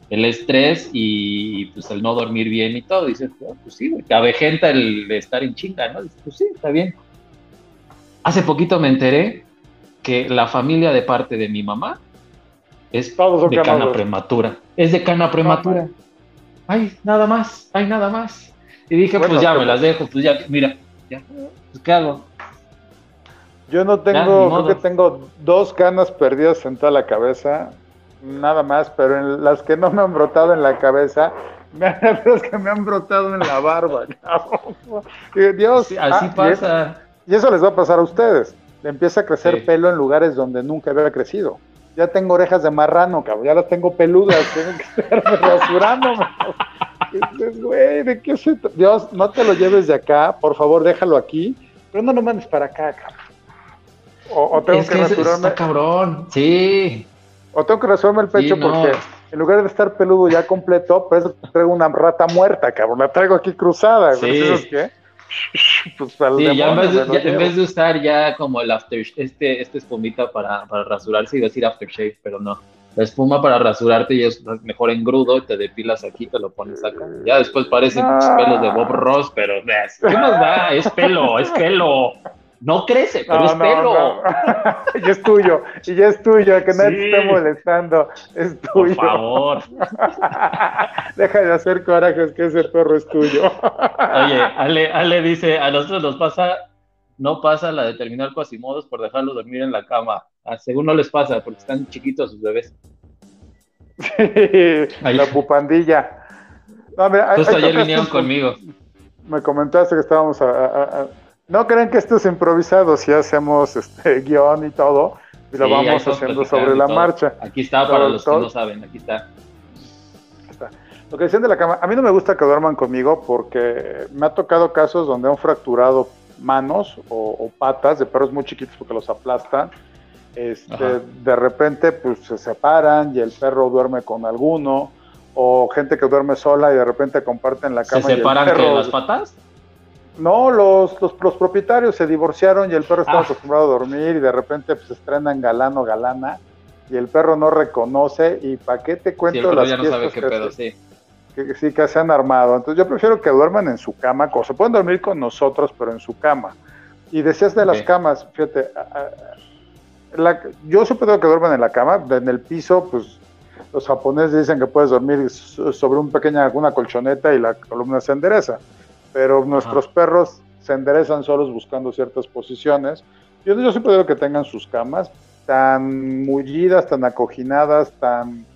El estrés y pues el no dormir bien y todo. Dices, oh, pues sí, te avejenta el estar en chinga, ¿no? Dices, pues sí, está bien. Hace poquito me enteré que la familia de parte de mi mamá es de cana prematura. Es de cana prematura ay, nada más, ay, nada más. Y dije, pues ya me las dejo, pues ya, mira, ya, pues ¿qué hago? Yo no tengo, creo que tengo dos canas perdidas en toda la cabeza, nada más, pero en las que no me han brotado en la cabeza, me (laughs) las que me han brotado en la barba, Dios, así ah, pasa. Y, eso les va a pasar a ustedes. Le empieza a crecer pelo en lugares donde nunca había crecido ya tengo orejas de marrano, cabrón, ya las tengo peludas, (laughs) tengo que estarme rasurándome. güey, ¿de qué se Dios, no te lo lleves de acá, por favor, déjalo aquí, pero no lo mandes para acá, cabrón. O, tengo que, rasurarme. cabrón, sí. O tengo que rasurarme el pecho porque en lugar de estar peludo ya completo, pues traigo una rata muerta, cabrón, la traigo aquí cruzada, güey. ¿Sabes qué? (laughs) pues sí, ya en, vez de, usar ya como el after este, este espumita para, para rasurarse, iba a decir aftershave, pero no. La espuma para rasurarte y es mejor engrudo, te depilas aquí, te lo pones acá. Ya después parecen ah. pelos de Bob Ross, pero ¿qué nos da? Es pelo, es pelo. No crece, pero es pelo. (laughs) y es tuyo, y ya es tuyo, que nadie te esté molestando. Es tuyo. Por favor. (laughs) Deja de hacer corajes, que ese perro es tuyo. Oye, (laughs) Ale, Ale dice: a nosotros nos pasa, no pasa la de terminar cuasimodos por dejarlos dormir en la cama. Según no les pasa, porque están chiquitos sus bebés. la pupandilla. No, mira, Justo ayer vinieron conmigo. Me comentaste que estábamos a no creen que esto es improvisado, si hacemos este (laughs) guion y todo, y lo vamos haciendo sobre la marcha. Aquí está para los que no saben, aquí está. está. Lo que decían de la cama, a mí no me gusta que duerman conmigo porque me ha tocado casos donde han fracturado manos o, patas de perros muy chiquitos porque los aplastan. Este, de repente pues se separan y el perro duerme con alguno o gente que duerme sola y de repente comparten la cama. ¿Se separan y el perro, las patas? No, los, los, propietarios se divorciaron y el perro estaba ah. acostumbrado a dormir y de repente pues estrenan galano galana y el perro no reconoce y para qué te cuento las que, Que, sí que se han armado. Entonces yo prefiero que duerman en su cama, o se pueden dormir con nosotros, pero en su cama. Y decías de las camas, fíjate, la, yo siempre tengo que duerman en la cama, en el piso, pues los japoneses dicen que puedes dormir sobre un pequeña, una colchoneta y la columna se endereza pero nuestros perros se enderezan solos buscando ciertas posiciones. Yo, yo siempre digo que tengan sus camas tan mullidas, tan acoginadas, tan,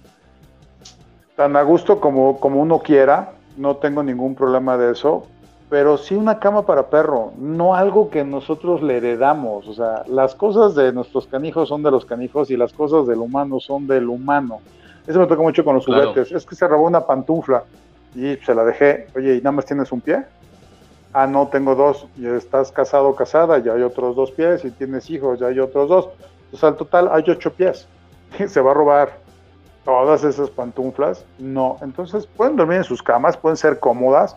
tan a gusto como, como uno quiera. No tengo ningún problema de eso, pero sí una cama para perro, no algo que nosotros le heredamos. O sea, las cosas de nuestros canijos son de los canijos y las cosas del humano son del humano. Eso me toca mucho con los juguetes. Es que se robó una pantufla y se la dejé. Oye, ¿y nada más tienes un pie? Ah, no, tengo dos, y estás casado o casada, ya hay otros dos pies, y tienes hijos, ya hay otros dos. Entonces al total hay ocho pies. (laughs) Se va a robar todas esas pantuflas. No, entonces pueden dormir en sus camas, pueden ser cómodas,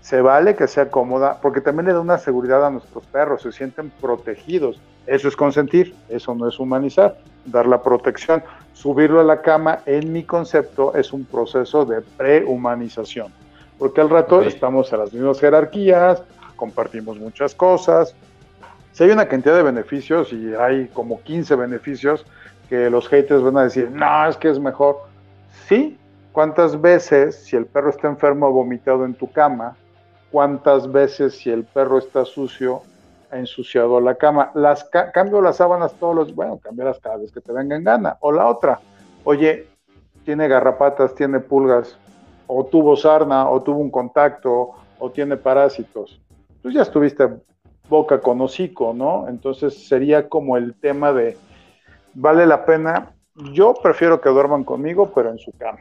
se vale que sea cómoda, porque también le da una seguridad a nuestros perros, se sienten protegidos. Eso es consentir, eso no es humanizar, dar la protección. Subirlo a la cama, en mi concepto, es un proceso de prehumanización, porque al rato estamos en las mismas jerarquías, compartimos muchas cosas. Si hay una cantidad de beneficios y hay como 15 beneficios que los haters van a decir, no, es que es mejor. Sí, ¿cuántas veces si el perro está enfermo ha vomitado en tu cama? ¿Cuántas veces si el perro está sucio ha ensuciado la cama? Las cambio las sábanas todos los, bueno, las cada vez que te venga en gana. O la otra, oye, tiene garrapatas, tiene pulgas, o tuvo sarna, o tuvo un contacto, o tiene parásitos. Tú ya estuviste boca con hocico, ¿no? Entonces sería como el tema de, vale la pena, yo prefiero que duerman conmigo, pero en su cama.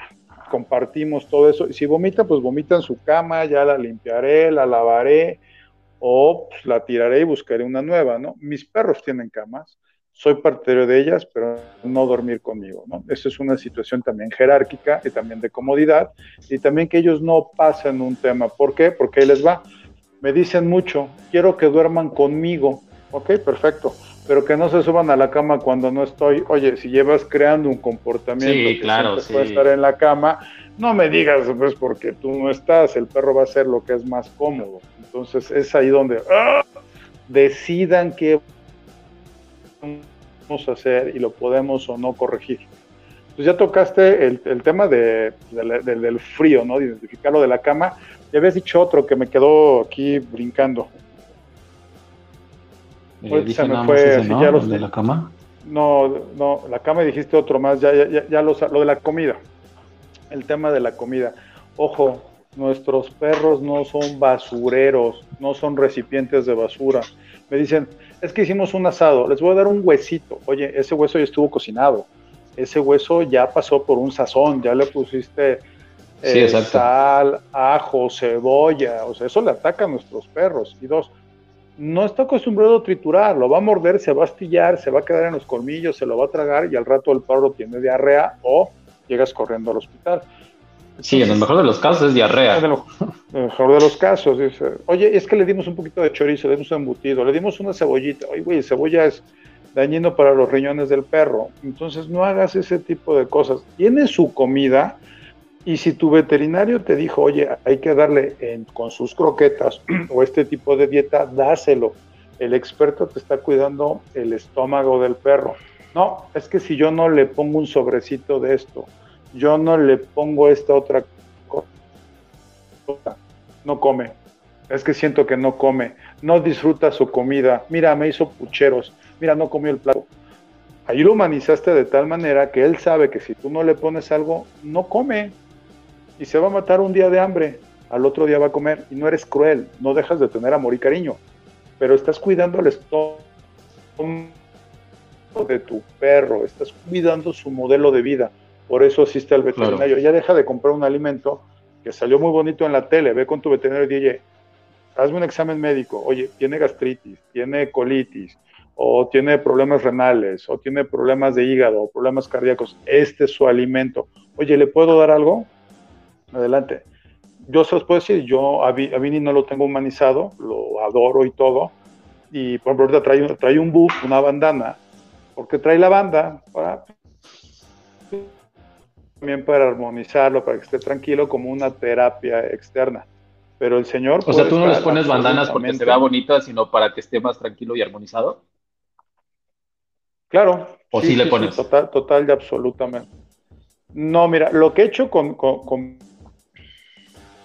Compartimos todo eso. Y si vomita, pues vomita en su cama, ya la limpiaré, la lavaré, o pues, la tiraré y buscaré una nueva, ¿no? Mis perros tienen camas, soy partidario de ellas, pero no dormir conmigo, ¿no? Esa es una situación también jerárquica y también de comodidad, y también que ellos no pasen un tema. ¿Por qué? Porque ahí les va me dicen mucho, quiero que duerman conmigo. Ok, perfecto. Pero que no se suban a la cama cuando no estoy. Oye, si llevas creando un comportamiento que claro, puede estar en la cama, no me digas, pues porque tú no estás, el perro va a hacer lo que es más cómodo. Entonces es ahí donde ¡ah! decidan qué hacer y lo podemos o no corregir. Pues ya tocaste el, tema de, del frío, ¿no? De identificarlo de la cama. Ya habías dicho otro que me quedó aquí brincando. Eh, se me fue, ¿no? ya ¿De la cama? No, no, la cama dijiste otro más, ya, ya, ya lo, lo de la comida. El tema de la comida. Ojo, nuestros perros no son basureros, no son recipientes de basura. Me dicen, es que hicimos un asado, les voy a dar un huesito. Oye, ese hueso ya estuvo cocinado. Ese hueso ya pasó por un sazón, ya le pusiste eh, sal, ajo, cebolla, o sea, eso le ataca a nuestros perros. Y dos, no está acostumbrado a triturar, lo va a morder, se va a astillar, se va a quedar en los colmillos, se lo va a tragar y al rato el perro tiene diarrea o llegas corriendo al hospital. Sí, en el mejor de los casos es diarrea. En el, mejor de los casos, dice, oye, es que le dimos un poquito de chorizo, le dimos un embutido, le dimos una cebollita, oye, güey, cebolla es dañino para los riñones del perro, entonces no hagas ese tipo de cosas. Tiene su comida, y si tu veterinario te dijo, oye, hay que darle con sus croquetas (clears throat) o este tipo de dieta, dáselo. El experto te está cuidando el estómago del perro. No, es que si yo no le pongo un sobrecito de esto, yo no le pongo esta otra cosa, no come. Es que siento que no come, no disfruta su comida. Mira, me hizo pucheros. Mira, no comió el plato. Ahí lo humanizaste de tal manera que él sabe que si tú no le pones algo, no come. Y se va a matar un día de hambre, al otro día va a comer. Y no eres cruel, no dejas de tener amor y cariño, pero estás cuidando el estómago de tu perro, estás cuidando su modelo de vida, por eso asiste al veterinario, ya deja de comprar un alimento que salió muy bonito en la tele, ve con tu veterinario y dile, hazme un examen médico, oye, tiene gastritis, tiene colitis, o tiene problemas renales, o tiene problemas de hígado, o problemas cardíacos, este es su alimento. Oye, ¿le puedo dar algo? adelante. Yo se los puedo decir, yo a Vini no lo tengo humanizado, lo adoro y todo. Y por ejemplo, ahorita trae, trae un buff, una bandana, porque trae la banda para también para armonizarlo, para que esté tranquilo, como una terapia externa. Pero el señor. O sea, tú no les pones bandanas porque se vea bonita, sino para que esté más tranquilo y armonizado. Claro. O sí, le pones. total, total y absolutamente. No, mira, lo que he hecho con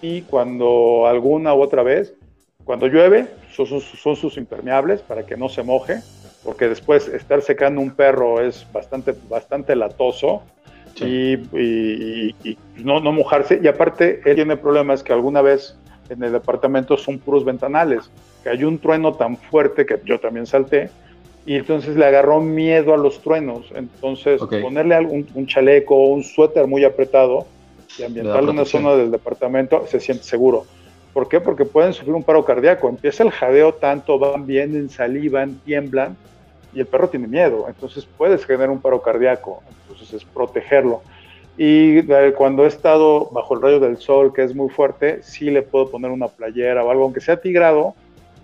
y cuando alguna u otra vez, cuando llueve, son sus, impermeables para que no se moje, porque después estar secando un perro es bastante, bastante latoso y, no, no mojarse. Y aparte, él tiene problemas que alguna vez en el departamento son puros ventanales, que hay un trueno tan fuerte que yo también salté, y entonces le agarró miedo a los truenos. Entonces, ponerle algún, un chaleco o un suéter muy apretado y ambiental una zona del departamento, se siente seguro. ¿Por qué? Porque pueden sufrir un paro cardíaco. Empieza el jadeo tanto, van, vienen, salivan, tiemblan y el perro tiene miedo. Entonces puedes generar un paro cardíaco. Entonces es protegerlo. Y eh, cuando he estado bajo el rayo del sol, que es muy fuerte, sí le puedo poner una playera o algo, aunque sea tigrado,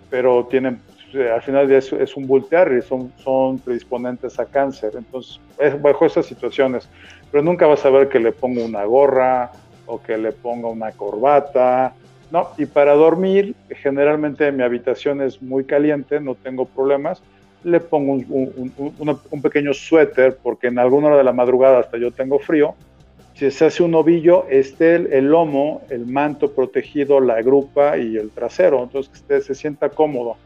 pero tienen, eh, al final es, es un bull y son, son predisponentes a cáncer. Entonces, es bajo esas situaciones. Pero nunca vas a ver que le ponga una gorra o que le ponga una corbata. No, y para dormir, generalmente mi habitación es muy caliente, no tengo problemas le pongo un, pequeño suéter, porque en alguna hora de la madrugada hasta yo tengo frío, si se hace un ovillo, esté el, lomo, el manto protegido, la grupa y el trasero, entonces que usted se sienta cómodo.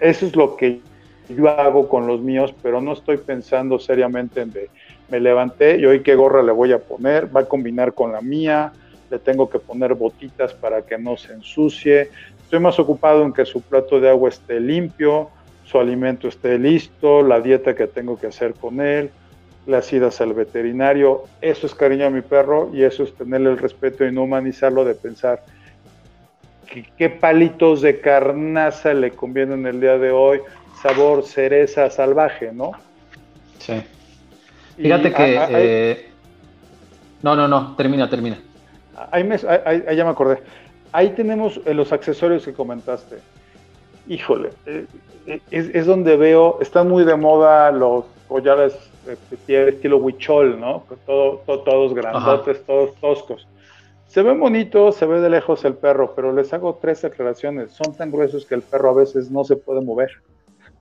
eso es lo que yo hago con los míos, pero no estoy pensando seriamente en de me levanté y hoy qué gorra le voy a poner, va a combinar con la mía, le tengo que poner botitas para que no se ensucie. Estoy más ocupado en que su plato de agua esté limpio, su alimento esté listo, la dieta que tengo que hacer con él, las idas al veterinario. Eso es cariño a mi perro y eso es tenerle el respeto y no humanizarlo de pensar qué palitos de carnaza le convienen el día de hoy, sabor cereza salvaje, ¿no? Sí. Fíjate que... Eh, no, no, no, termina, termina. Ahí, ahí, ya me acordé. Ahí tenemos eh, los accesorios que comentaste. Híjole, eh, es, donde veo, están muy de moda los collares de estilo huichol, ¿no? Todo, todos grandotes, todos toscos. Se ve bonito, se ve de lejos el perro, pero les hago tres aclaraciones. Son tan gruesos que el perro a veces no se puede mover.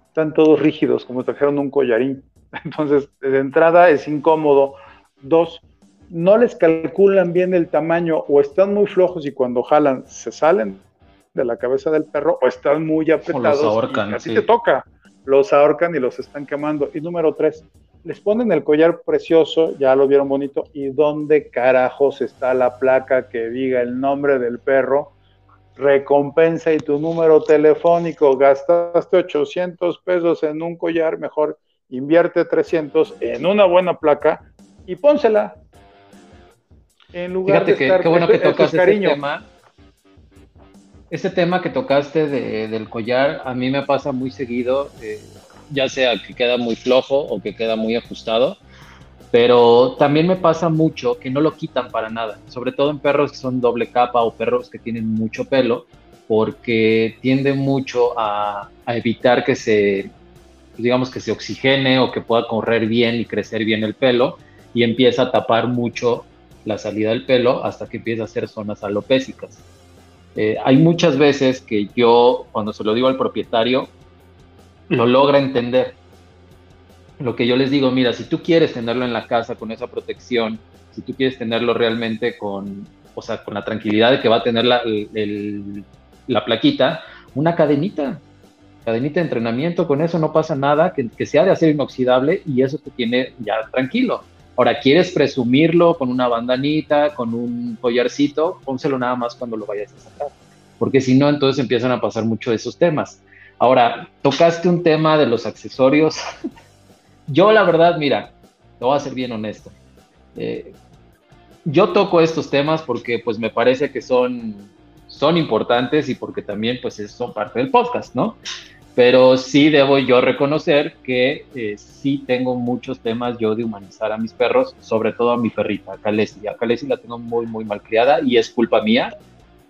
Están todos rígidos, como trajeron un collarín. (laughs) Entonces, de entrada es incómodo. Dos, no les calculan bien el tamaño o están muy flojos y cuando jalan se salen de la cabeza del perro o están muy apretados. los ahorcan. así te toca. Los ahorcan y los están quemando. Y número tres, les ponen el collar precioso, ya lo vieron bonito, y dónde carajos está la placa que diga el nombre del perro, recompensa y tu número telefónico, gastaste 800 pesos en un collar, mejor invierte 300 en una buena placa y pónsela. En lugar de estar qué bueno que (laughs) tocas tema ese tema que tocaste del collar, a mí me pasa muy seguido, eh, ya sea que queda muy flojo o que queda muy ajustado, pero también me pasa mucho que no lo quitan para nada, sobre todo en perros que son doble capa o perros que tienen mucho pelo, porque tiende mucho a, a evitar que se, digamos, que se oxigene o que pueda correr bien y crecer bien el pelo y empieza a tapar mucho la salida del pelo hasta que empieza a hacer zonas alopésicas. Eh, hay muchas veces que yo, cuando se lo digo al propietario, lo logra entender. Lo que yo les digo, mira, si tú quieres tenerlo en la casa con esa protección, si tú quieres tenerlo realmente con, o sea, con la tranquilidad de que va a tener la, la plaquita, una cadenita, cadenita de entrenamiento, con eso no pasa nada, que, que sea de acero inoxidable y eso te tiene ya tranquilo. Ahora, ¿quieres presumirlo con una bandanita, con un collarcito? Pónselo nada más cuando lo vayas a sacar. Porque si no, entonces empiezan a pasar mucho de esos temas. Ahora, tocaste un tema de los accesorios. (laughs) yo, la verdad, mira, te voy a ser bien honesto. Eh, yo toco estos temas porque pues me parece que son, son importantes y porque también pues son parte del podcast, ¿no? Pero sí debo yo reconocer que eh, sí tengo muchos temas yo de humanizar a mis perros, sobre todo a mi perrita, a Kalesi. A Kalesi la tengo muy, muy mal criada y es culpa mía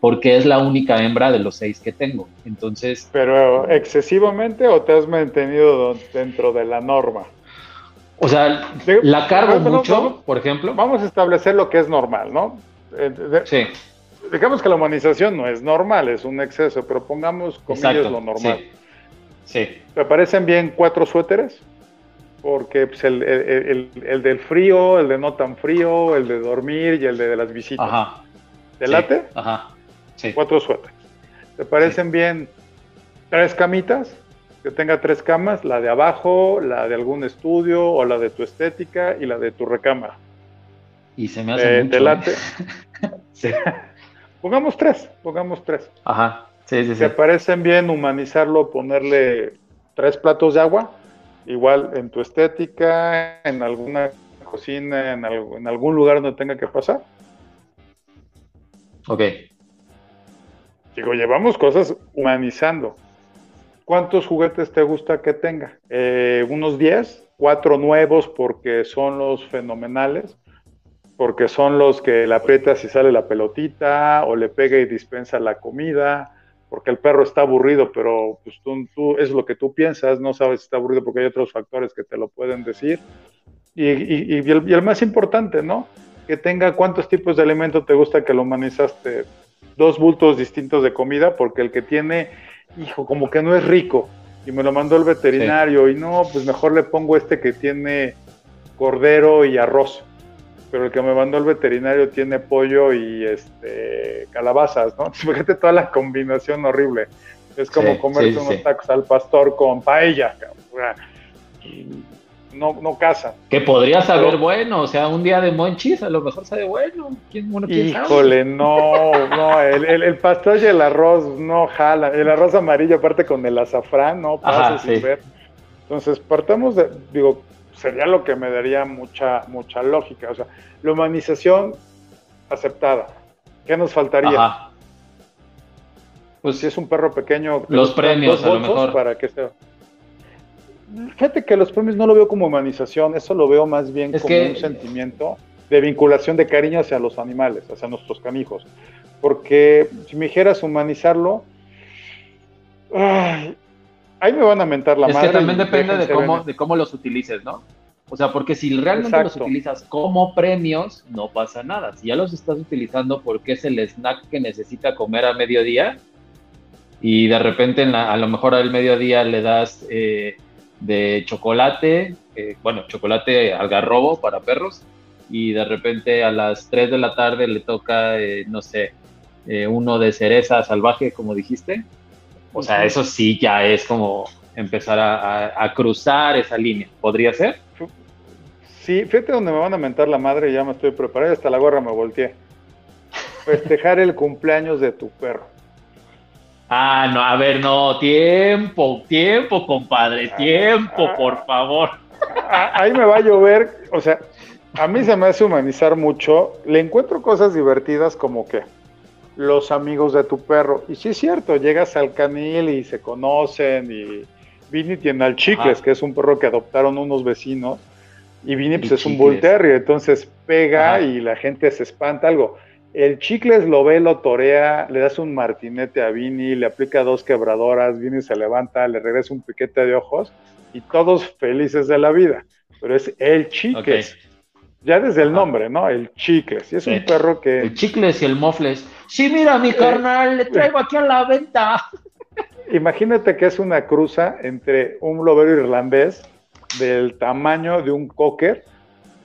porque es la única hembra de los seis que tengo. Entonces... ¿Pero excesivamente o te has mantenido dentro de la norma? O sea, la cargo mucho, por ejemplo. Vamos a establecer lo que es normal, ¿no? Eh, sí. Digamos que la humanización no es normal, es un exceso, pero pongamos comillas lo normal. Sí. Sí. ¿Me parecen bien cuatro suéteres? Porque pues, el, del frío, el de no tan frío, el de dormir y el de, las visitas. Ajá. ¿Te late? Ajá. Sí. Cuatro suéteres. ¿Te parecen bien tres camitas? Que tenga tres camas, la de abajo, la de algún estudio o la de tu estética y la de tu recámara. Y se me hace eh, ¿Te late? (laughs) sí. Pongamos tres, pongamos tres. Ajá. Sí, ¿Te parecen bien humanizarlo, ponerle tres platos de agua? Igual en tu estética, en alguna cocina, en, en algún lugar donde tenga que pasar. Ok. Digo, llevamos cosas humanizando. ¿Cuántos juguetes te gusta que tenga? Eh, unos 10, cuatro nuevos porque son los fenomenales. porque son los que le aprietas y sale la pelotita, o le pega y dispensa la comida, porque el perro está aburrido, pero pues tú, es lo que tú piensas, no sabes si está aburrido porque hay otros factores que te lo pueden decir. Y, y, el, y el, más importante, ¿no? Que tenga cuántos tipos de alimento te gusta que lo humanizaste. Dos bultos distintos de comida, porque el que tiene, hijo, como que no es rico, y me lo mandó el veterinario, y no, pues mejor le pongo este que tiene cordero y arroz pero el que me mandó el veterinario tiene pollo y este calabazas, ¿no? (laughs) Fíjate toda la combinación horrible. Es como comerse unos tacos al pastor con paella. No, no casa. Que podría saber bueno, o sea, un día de monchis a lo mejor sabe bueno. ¿Quién, Híjole, no, no, el, el, pastor y el arroz no jala. El arroz amarillo aparte con el azafrán, no pasa sin ver. Entonces, partamos de, digo, sería lo que me daría mucha, mucha lógica. O sea, la humanización aceptada. ¿Qué nos faltaría? Pues si es un perro pequeño, los premios a lo mejor. para que sea. Fíjate que los premios no lo veo como humanización, eso lo veo más bien como un sentimiento de vinculación de cariño hacia los animales, hacia nuestros canijos. Porque si me dijeras humanizarlo, ay, ahí me van a mentar la madre. Es que también depende de cómo, de cómo los utilices, ¿no? O sea, porque si realmente los utilizas como premios, no pasa nada. Si ya los estás utilizando porque es el snack que necesita comer a mediodía y de repente a lo mejor al mediodía le das eh, de chocolate, eh, bueno, chocolate algarrobo para perros y de repente a las 3 de la tarde le toca, eh, no sé, uno de cereza salvaje, como dijiste, o sea, eso sí ya es como empezar a, cruzar esa línea. ¿Podría ser? Sí, fíjate donde me van a mentar la madre ya me estoy preparando, hasta la gorra me volteé. Festejar el cumpleaños de tu perro. Ah, no, a ver, no, tiempo, tiempo, compadre, ah, tiempo, ah, por favor. Ah, ahí me va a llover, o sea, a mí se me hace humanizar mucho. Le encuentro cosas divertidas como que los amigos de tu perro. Y sí es cierto, llegas al canil y se conocen y Vini tiene al Chicles, que es un perro que adoptaron unos vecinos. Y Vini pues, es un bull terrier, entonces pega y la gente se espanta algo. El Chicles lo ve, lo torea, le das un martinete a Vini, le aplica dos quebradoras, Vini se levanta, le regresa un piquete de ojos y todos felices de la vida. Pero es el Chicles. Ya desde el nombre, ¿no? El Chicles. Y es un perro que. El Chicles y el Mofles. Sí, mira, mi carnal, le traigo aquí a la venta. Imagínate que es una cruza entre un lobero irlandés del tamaño de un cocker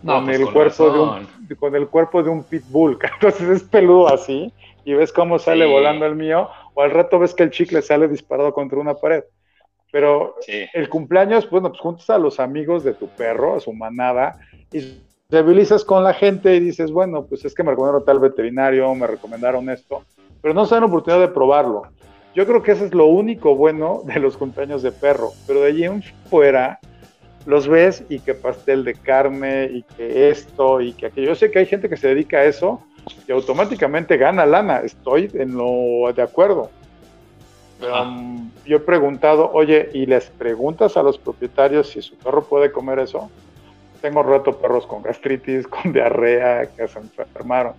con, pues el cuerpo de un, con el cuerpo de un pitbull. (laughs) Entonces es peludo así y ves cómo sale volando el mío o al rato ves que el chicle sale disparado contra una pared. Pero el cumpleaños, bueno, pues juntas a los amigos de tu perro, a su manada, y te con la gente y dices, bueno, pues es que me recomendaron tal veterinario, me recomendaron esto, pero no se dan oportunidad de probarlo. Yo creo que eso es lo único bueno de los cumpleaños de perro, pero de allí en fuera los ves y que pastel de carne y que esto y que aquello. Yo sé que hay gente que se dedica a eso y automáticamente gana lana, estoy en lo de acuerdo. Um, yo he preguntado, oye, ¿y les preguntas a los propietarios si su perro puede comer eso? Tengo rato perros con gastritis, (laughs) con diarrea, que se enfermaron.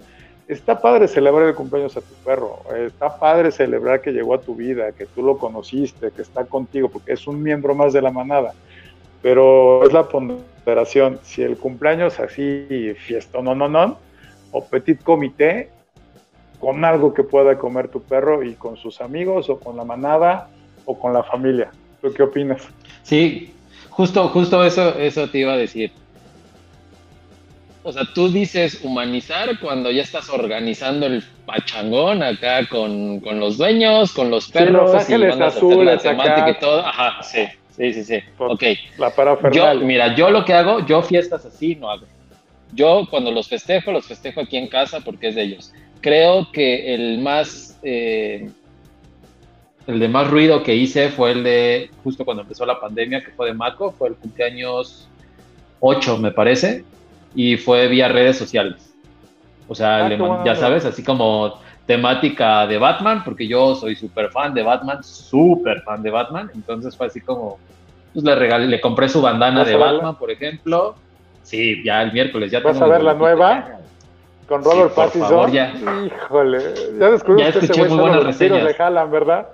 Está padre celebrar el cumpleaños a tu perro, está padre celebrar que llegó a tu vida, que tú lo conociste, que está contigo, porque es un miembro más de la manada. Pero es la ponderación, si el cumpleaños así, fiesta, no, no, no, o petit comité, con algo que pueda comer tu perro y con sus amigos o con la manada o con la familia. ¿Tú qué opinas? Sí, justo, justo eso, eso te iba a decir o sea, tú dices humanizar cuando ya estás organizando el pachangón acá con, los dueños, con los perros, los ángeles y azules, la temática y todo. Ajá, sí, sí, sí, sí. Ok. La. Yo, mira, yo lo que hago, yo fiestas así no hago. Yo cuando los festejo, los festejo aquí en casa porque es de ellos. Creo que el más, eh, el de más ruido que hice fue el de, justo cuando empezó la pandemia, que fue de Maco, fue el cumpleaños 8, me parece y fue vía redes sociales. O sea, ah, ya sabes, así como temática de Batman, porque yo soy súper fan de Batman, súper fan de Batman, entonces fue así como, pues le regalé, le compré su bandana de Batman, por ejemplo. Sí, ya el miércoles ya ¿Vas a ver la nueva? con Robert Pattinson. ya. Híjole, ya descubrí ya que ese güey muy buenas reseñas. le jalan, ¿verdad?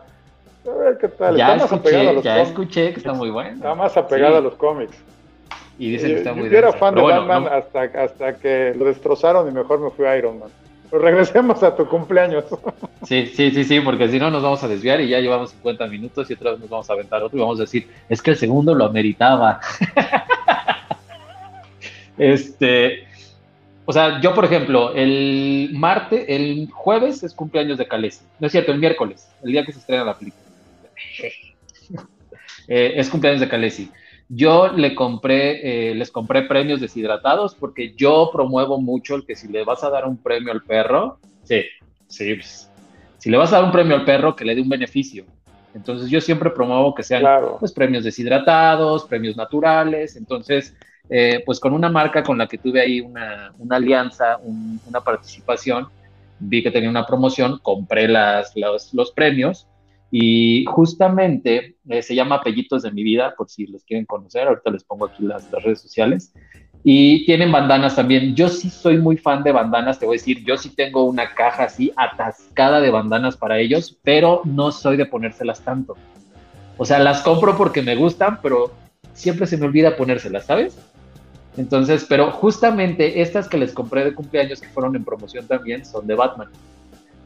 A ver qué tal. Ya está escuché, más a los ya escuché que está muy bueno. Está más apegado a los cómics. Y dicen que está muy Yo era fan de Batman hasta, hasta que lo destrozaron y mejor me fui a Iron Man. Pero regresemos a tu cumpleaños. (laughs) Sí, sí, sí, sí, porque si no nos vamos a desviar y ya llevamos 50 minutos y otra vez nos vamos a aventar otro y vamos a decir, es que el segundo lo ameritaba. (laughs) este, o sea, yo por ejemplo, el martes, el jueves es cumpleaños de Calesi. No es cierto, el miércoles, el día que se estrena la película. (laughs) Eh, es cumpleaños de Calesi. Yo le compré, eh, les compré premios deshidratados porque yo promuevo mucho el que si le vas a dar un premio al perro, sí, sí, pues, si le vas a dar un premio al perro, que le dé un beneficio. Entonces yo siempre promuevo que sean pues, premios deshidratados, premios naturales. Entonces, eh, pues con una marca con la que tuve ahí una, alianza, una participación, vi que tenía una promoción, compré las, los premios y justamente eh, se llama Pellitos de mi vida, por si los quieren conocer. Ahorita les pongo aquí las, redes sociales. Y tienen bandanas también. Yo sí soy muy fan de bandanas, te voy a decir. Yo sí tengo una caja así atascada de bandanas para ellos, pero no soy de ponérselas tanto. O sea, las compro porque me gustan, pero siempre se me olvida ponérselas, ¿sabes? Entonces, pero justamente estas que les compré de cumpleaños que fueron en promoción también son de Batman.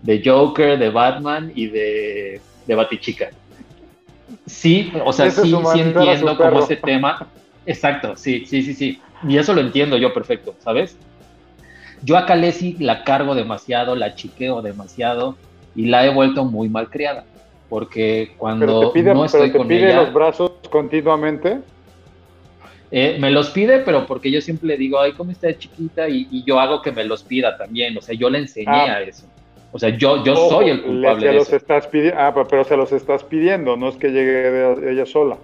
De Joker, de Batman y de de Batichica. Sí, o sea, sí, sí entiendo como ese tema. Exacto, sí, sí, sí, sí. Y eso lo entiendo yo perfecto, ¿sabes? Yo a Calesi la cargo demasiado, la chiqueo demasiado y la he vuelto muy mal criada. Porque cuando no estoy pero te pide los brazos continuamente. Eh, me los pide, pero porque yo siempre le digo, ay, ¿cómo está chiquita? Y, yo hago que me los pida también. O sea, yo le enseñé ah. a eso. O sea, yo, yo soy el culpable de los Estás ah, pero se los estás pidiendo, no es que llegue ella sola.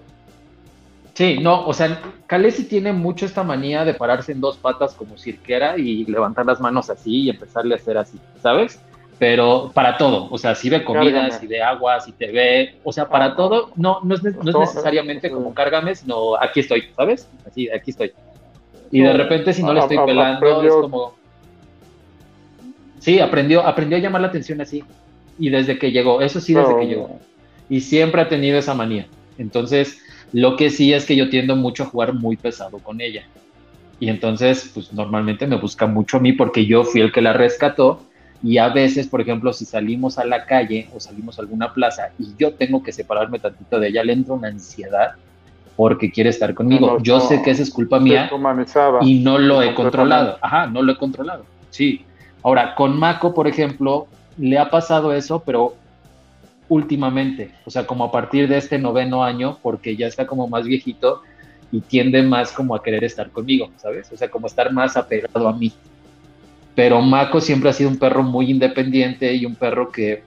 Sí, no, o sea, Kalesi tiene mucho esta manía de pararse en dos patas como cirquera y levantar las manos así y empezarle a hacer así, ¿sabes? Pero para todo, o sea, si ve comida, si ve agua, si te ve, o sea, para todo, no, no es, no es necesariamente como cárgame, sino aquí estoy, ¿sabes? Así, aquí estoy. Y de repente si no le estoy pelando, es como Sí, aprendió, aprendió a llamar la atención así. Y desde que llegó, eso sí, desde que llegó. Y siempre ha tenido esa manía. Entonces, lo que sí es que yo tiendo mucho a jugar muy pesado con ella. Y entonces, pues normalmente me busca mucho a mí porque yo fui el que la rescató. Y a veces, por ejemplo, si salimos a la calle o salimos a alguna plaza y yo tengo que separarme tantito de ella, le entra una ansiedad porque quiere estar conmigo. yo sé que esa es culpa mía y no lo he controlado. Ajá, no lo he controlado. Sí, Ahora, con Mako, por ejemplo, le ha pasado eso, pero últimamente, o sea, como a partir de este noveno año, porque ya está como más viejito y tiende más como a querer estar conmigo, ¿sabes? O sea, como estar más apegado a mí. Pero Mako siempre ha sido un perro muy independiente y un perro que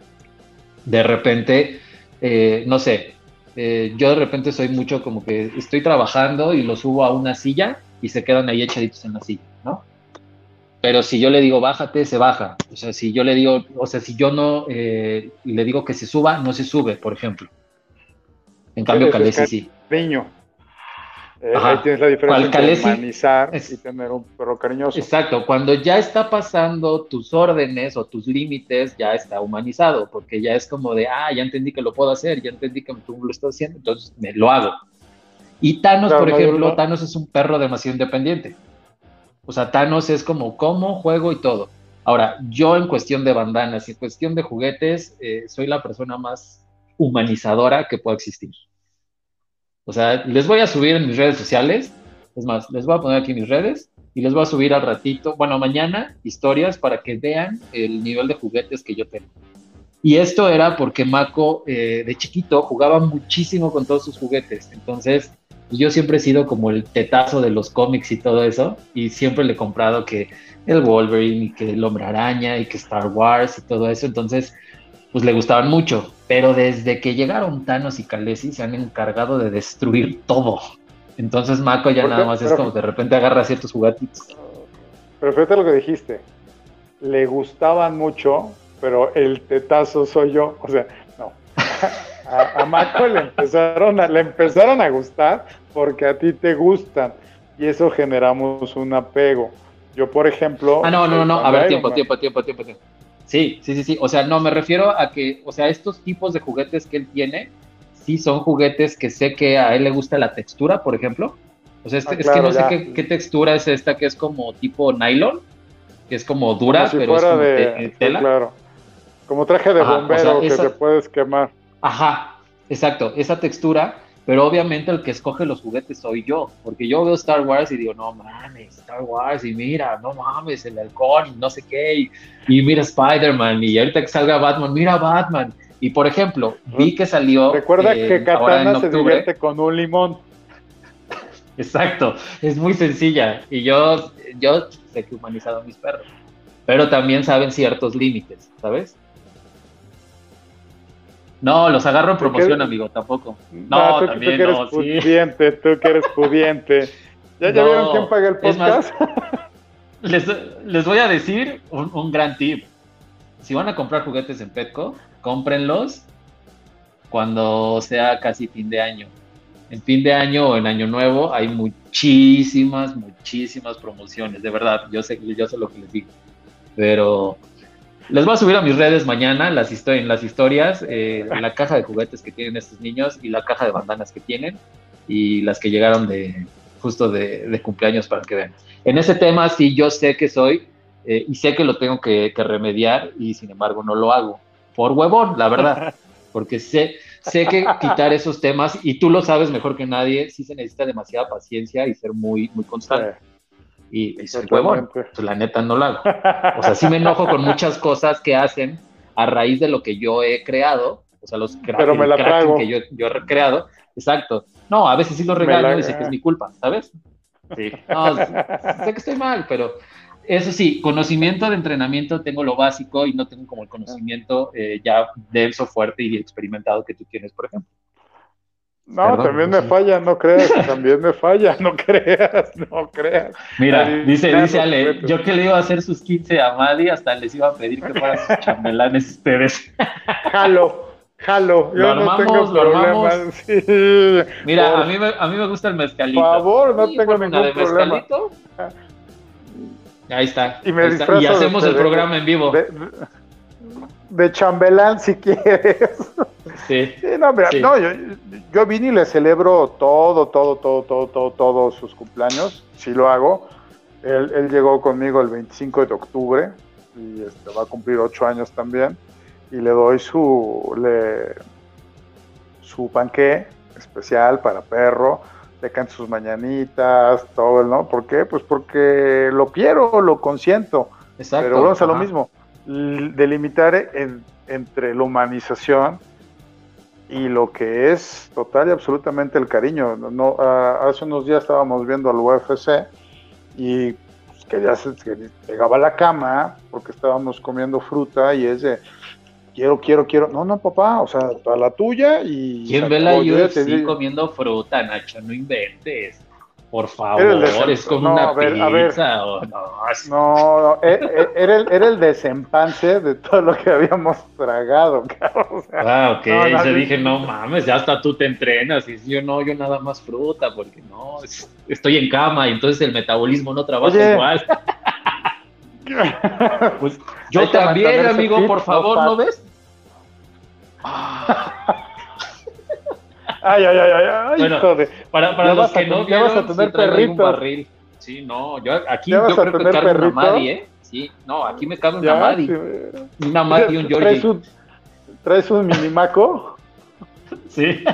de repente, eh, no sé, eh, yo de repente soy mucho como que estoy trabajando y lo subo a una silla y se quedan ahí echaditos en la silla. Pero si yo le digo bájate, se baja. O sea, si yo le digo, o sea, si yo no eh, le digo que se suba, no se sube, por ejemplo. En cambio, Calesi sí. Niño. Eh, ahí tienes la diferencia entre humanizar y tener un perro cariñoso. Exacto, cuando ya está pasando tus órdenes o tus límites, ya está humanizado, porque ya es como de, ah, ya entendí que lo puedo hacer, ya entendí que tú lo estás haciendo, entonces me lo hago. Y Thanos, por ejemplo, Thanos es un perro demasiado independiente. O sea, Thanos es como cómo, juego y todo. Ahora, yo en cuestión de bandanas y en cuestión de juguetes, eh, soy la persona más humanizadora que pueda existir. O sea, les voy a subir en mis redes sociales, es más, les voy a poner aquí mis redes y les voy a subir al ratito, bueno, mañana, historias para que vean el nivel de juguetes que yo tengo. Y esto era porque Mako eh, de chiquito jugaba muchísimo con todos sus juguetes. Entonces, yo siempre he sido como el tetazo de los cómics y todo eso, y siempre le he comprado que el Wolverine y que el Hombre Araña y que Star Wars y todo eso, entonces pues le gustaban mucho, pero desde que llegaron Thanos y Khaleesi se han encargado de destruir todo. Entonces Mako ya nada más es como de repente agarra ciertos juguetitos. Pero fíjate lo que dijiste, le gustaban mucho, pero el tetazo soy yo, o sea, no. (laughs) A, a le empezaron a, le empezaron a gustar porque a ti te gustan y eso generamos un apego. Yo, por ejemplo. Ah, no, no, no, a ver, tiempo, tiempo, tiempo, tiempo, tiempo. Sí, sí, sí, sí. O sea, no, me refiero a que, o sea, estos tipos de juguetes que él tiene, sí son juguetes que sé que a él le gusta la textura, por ejemplo. O sea, este, ah, es que no sé qué, textura es esta, que es como tipo nylon, que es como dura, pero es como de, tela. claro. Como traje de bombero que te puedes quemar. Ajá, exacto, esa textura pero obviamente el que escoge los juguetes soy yo, porque yo veo Star Wars y digo, no mames, Star Wars, y mira, no mames, el halcón, y no sé qué, y, mira Spider-Man, y ahorita que salga Batman, mira Batman. Y por ejemplo, vi que salió. Recuerda que eh, Katana se divierte con un limón. Exacto, es muy sencilla. Y yo, yo sé que he humanizado a mis perros, pero también saben ciertos límites, ¿sabes? No, los agarro en promoción, amigo, tampoco. No, también tú que eres pudiente, tú que eres pudiente. (laughs) ¿Ya, vieron quién paga el podcast? (laughs) les, voy a decir un, gran tip. Si van a comprar juguetes en Petco, cómprenlos cuando sea casi fin de año. En fin de año o en año nuevo hay muchísimas, muchísimas promociones, de verdad. Yo sé, yo sé lo que les digo. Pero les voy a subir a mis redes mañana las en las historias eh, la caja de juguetes que tienen estos niños y la caja de bandanas que tienen y las que llegaron de justo de, cumpleaños para que vean. En ese tema sí yo sé que soy eh, y sé que lo tengo que, remediar y sin embargo no lo hago. Por huevón, la verdad. (laughs) Porque sé, sé que quitar esos temas, y tú lo sabes mejor que nadie, sí se necesita demasiada paciencia y ser muy, muy constante y, y huevón, pues la neta no lo hago. O sea, sí me enojo con muchas cosas que hacen a raíz de lo que yo he creado, o sea, los Pero me la que yo, yo, he creado, exacto. No, a veces sí lo regalo y sé que es mi culpa, ¿sabes? Sí. No, sé que estoy mal, pero eso sí, conocimiento de entrenamiento tengo lo básico y no tengo como el conocimiento eh, ya denso, fuerte y experimentado que tú tienes, por ejemplo. No, también me falla, no creas, (laughs) también me falla, no creas, no creas. Mira, dice, dice Ale, yo que le iba a hacer sus 15 a Madi, hasta les iba a pedir que fueran sus chambelanes ustedes. (laughs) Jalo, jalo, yo lo armamos, no tengo lo armamos. Mira, a, mí me, a mí me gusta el mezcalito. Por favor, no tengo ningún de problema. Mezcalito. Ahí está. Y, me ahí está. y hacemos el programa en vivo. De, de chambelán si quieres. Sí. no, mira, no, yo, yo vine y le celebro todo, todo, todo, todo, todo, todos sus cumpleaños, sí lo hago. Él, llegó conmigo el 25 de octubre y este, va a cumplir ocho años también. Y le doy su, le, su panqué especial para perro, le canto sus mañanitas, todo, ¿no? ¿Por qué? Pues porque lo quiero, lo consiento. Exacto. Pero vamos a lo mismo, delimitar entre la humanización y lo que es total y absolutamente el cariño. No, hace unos días estábamos viendo al UFC y pues, que ya se pegaba a la cama porque estábamos comiendo fruta y es de quiero, quiero, quiero. No, no, papá, o sea, a la tuya y. ¿Quién ve la UFC comiendo fruta, Nacho? No inventes. Por favor, es como una pizza. O, no, no, e, e, era, el, era el desempance de todo lo que habíamos tragado, (laughs) cabrón. ah, ok. No, yo dije, no mames, ya hasta tú te entrenas. Y yo no, yo nada más fruta, porque no, estoy en cama y entonces el metabolismo no trabaja igual. (laughs) pues yo también, amigo, por favor, ¿no ves? (laughs) Ay, ay, ay, ay, bueno, Para, para los que no ya vas a tener perrito. Un barril. Sí, no, yo aquí yo creo que cargo perrito? una Madi, ¿eh? Sí, no, aquí me cabe una Madi. Sí. Una Madi y un Georgie. ¿Traes un, ¿traes un minimaco? (laughs) sí.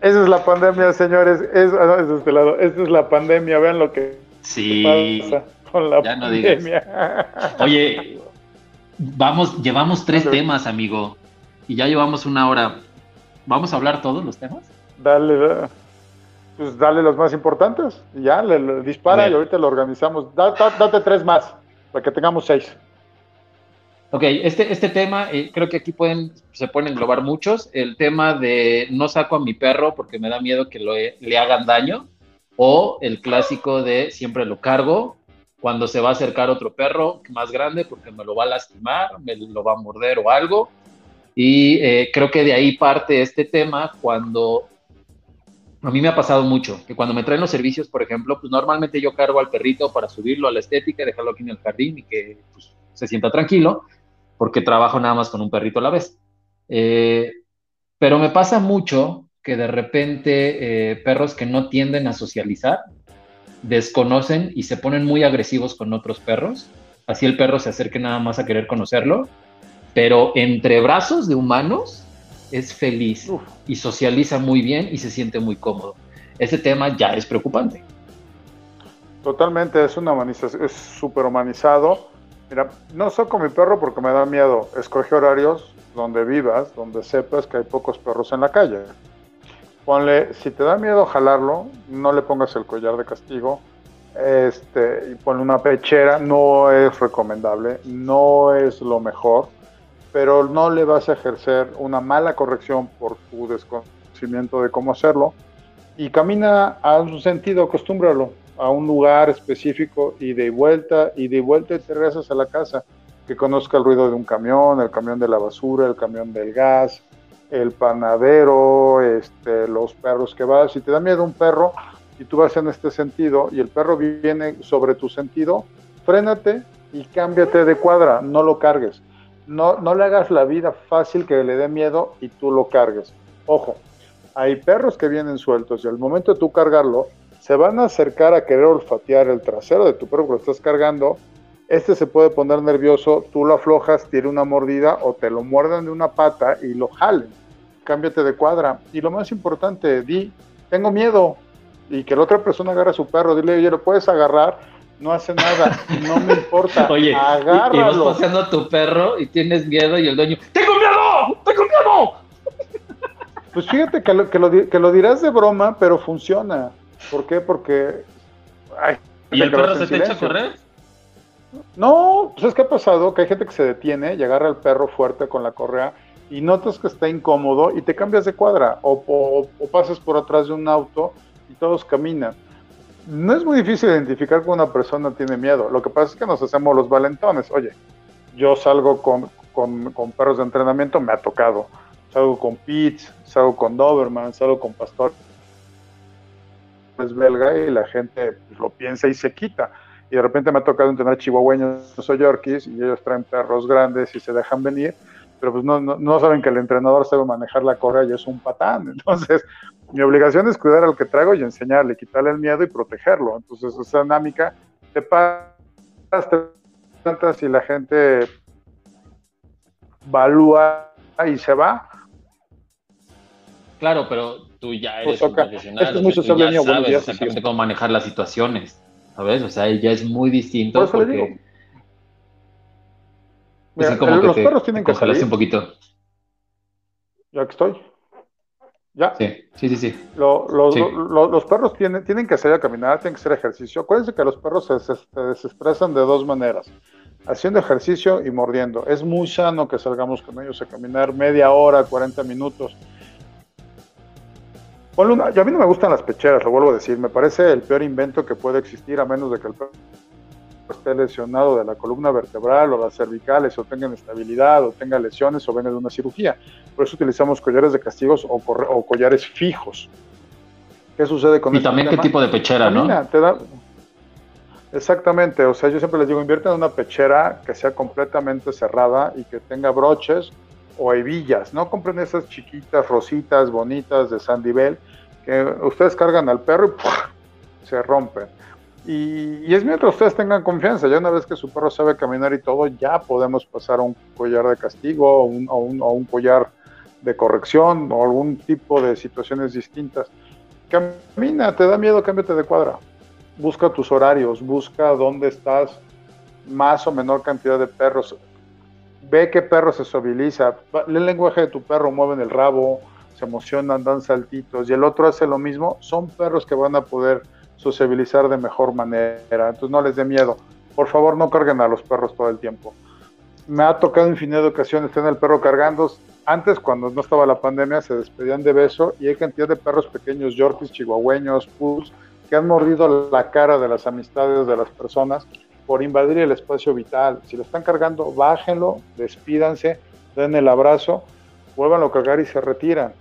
Esa es la pandemia, señores. Es, ah, no, es de este lado. Esta es la pandemia. Vean lo que sí. pasa con la ya pandemia. No Oye, vamos, llevamos tres temas, amigo y ya llevamos una hora. ¿Vamos a hablar todos los temas? Dale, pues dale los más importantes. Ya, le, dispara y ahorita lo organizamos. date tres más, para que tengamos seis. Ok, este, este tema, eh, creo que aquí pueden, se pueden englobar muchos. El tema de no saco a mi perro porque me da miedo que lo, le hagan daño. O el clásico de siempre lo cargo cuando se va a acercar otro perro más grande porque me lo va a lastimar, me lo va a morder o algo y eh, creo que de ahí parte este tema cuando a mí me ha pasado mucho, que cuando me traen los servicios, por ejemplo, pues normalmente yo cargo al perrito para subirlo a la estética y dejarlo aquí en el jardín y que pues, se sienta tranquilo, porque trabajo nada más con un perrito a la vez. Eh, pero me pasa mucho que de repente eh, perros que no tienden a socializar desconocen y se ponen muy agresivos con otros perros. Así el perro se acerque nada más a querer conocerlo, pero entre brazos de humanos es feliz y socializa muy bien y se siente muy cómodo. Ese tema ya es preocupante. Totalmente, es una humanización, es súper humanizado. Mira, no soy con mi perro porque me da miedo. Escoge horarios donde vivas, donde sepas que hay pocos perros en la calle. Ponle, si te da miedo jalarlo, no le pongas el collar de castigo. Este, y ponle una pechera, no es recomendable, no es lo mejor pero no le vas a ejercer una mala corrección por tu desconocimiento de cómo hacerlo. Y camina a un sentido, acostúmbralo a un lugar específico y de vuelta, y de vuelta te regresas a la casa. Que conozca el ruido de un camión, el camión de la basura, el camión del gas, el panadero, este, los perros que vas. Si te da miedo un perro y tú vas en este sentido y el perro viene sobre tu sentido, frénate y cámbiate de cuadra, no lo cargues no, no le hagas la vida fácil que le dé miedo y tú lo cargues. Ojo, hay perros que vienen sueltos y al momento de tú cargarlo, se van a acercar a querer olfatear el trasero de tu perro que lo estás cargando. Este se puede poner nervioso, tú lo aflojas, tiene una mordida o te lo muerden de una pata y lo jalen. Cámbiate de cuadra. Y lo más importante, di, tengo miedo. Y que la otra persona agarre a su perro, dile, oye, lo puedes agarrar no hace nada, no me importa. (laughs) Oye, agárralo. Y, vas paseando a tu perro y tienes miedo y el dueño, ¡tengo miedo! ¡Tengo miedo! (laughs) Pues fíjate que lo, que lo, dirás de broma, pero funciona. ¿Por qué? Porque... ¿Y el perro se te echa a correr? No, pues es que ha pasado que hay gente que se detiene y agarra al perro fuerte con la correa y notas que está incómodo y te cambias de cuadra o, o, o pasas por atrás de un auto y todos caminan no es muy difícil identificar que una persona tiene miedo. Lo que pasa es que nos hacemos los valentones. Oye, yo salgo con, perros de entrenamiento, me ha tocado. Salgo con Pitts, salgo con Doberman, salgo con Pastor es belga y la gente lo piensa y se quita. Y de repente me ha tocado entrenar chihuahueños o yorkies y ellos traen perros grandes y se dejan venir, pero pues no, no, saben que el entrenador sabe manejar la correa y es un patán. (laughs) Entonces, mi obligación es cuidar al que traigo y enseñarle, quitarle el miedo y protegerlo. Entonces, esa dinámica te pasas, te y la gente valúa y se va. Claro, pero tú ya eres un profesional. Esto es muy sociable, ya sabes exactamente cómo manejar las situaciones, ¿sabes? O sea, ya es muy distinto. Por eso porque... le digo. Mira, como los perros tienen que salir. un poquito. Ya que estoy. ¿Ya? Sí, sí, sí. los perros tienen, tienen que salir a caminar, tienen que hacer ejercicio. Acuérdense que los perros se, se, desestresan de dos maneras, haciendo ejercicio y mordiendo. Es muy sano que salgamos con ellos a caminar media hora, 40 minutos. Una, a mí no me gustan las pecheras, lo vuelvo a decir. Me parece el peor invento que puede existir, a menos de que el perro esté lesionado de la columna vertebral o las cervicales o tenga inestabilidad o tenga lesiones o venga de una cirugía. Por eso utilizamos collares de castigos o, collares fijos. ¿Qué sucede con Y también qué tipo de pechera, ¿no? Te da... Exactamente, o sea, yo siempre les digo, invierte en una pechera que sea completamente cerrada y que tenga broches o hebillas, no compren esas chiquitas, rositas, bonitas de Sandivel, que ustedes cargan al perro y se rompen y, es mientras ustedes tengan confianza, ya una vez que su perro sabe caminar y todo, ya podemos pasar a un collar de castigo o un, un, collar de corrección o algún tipo de situaciones distintas. Camina, te da miedo, cámbiate de cuadra. Busca tus horarios, busca dónde estás, más o menor cantidad de perros. Ve qué perro se lee el lenguaje de tu perro, mueven el rabo, se emocionan, dan saltitos, y el otro hace lo mismo. Son perros que van a poder sociabilizar de mejor manera. Entonces no les dé miedo. Por favor, no carguen a los perros todo el tiempo. Me ha tocado infinidad de ocasiones tener el perro cargando. Antes, cuando no estaba la pandemia, se despedían de beso y hay cantidad de perros pequeños, yorkies, chihuahueños, pugs, que han mordido la cara de las amistades de las personas por invadir el espacio vital. Si lo están cargando, bájenlo, despídanse, den el abrazo, vuélvanlo a cargar y se retiran.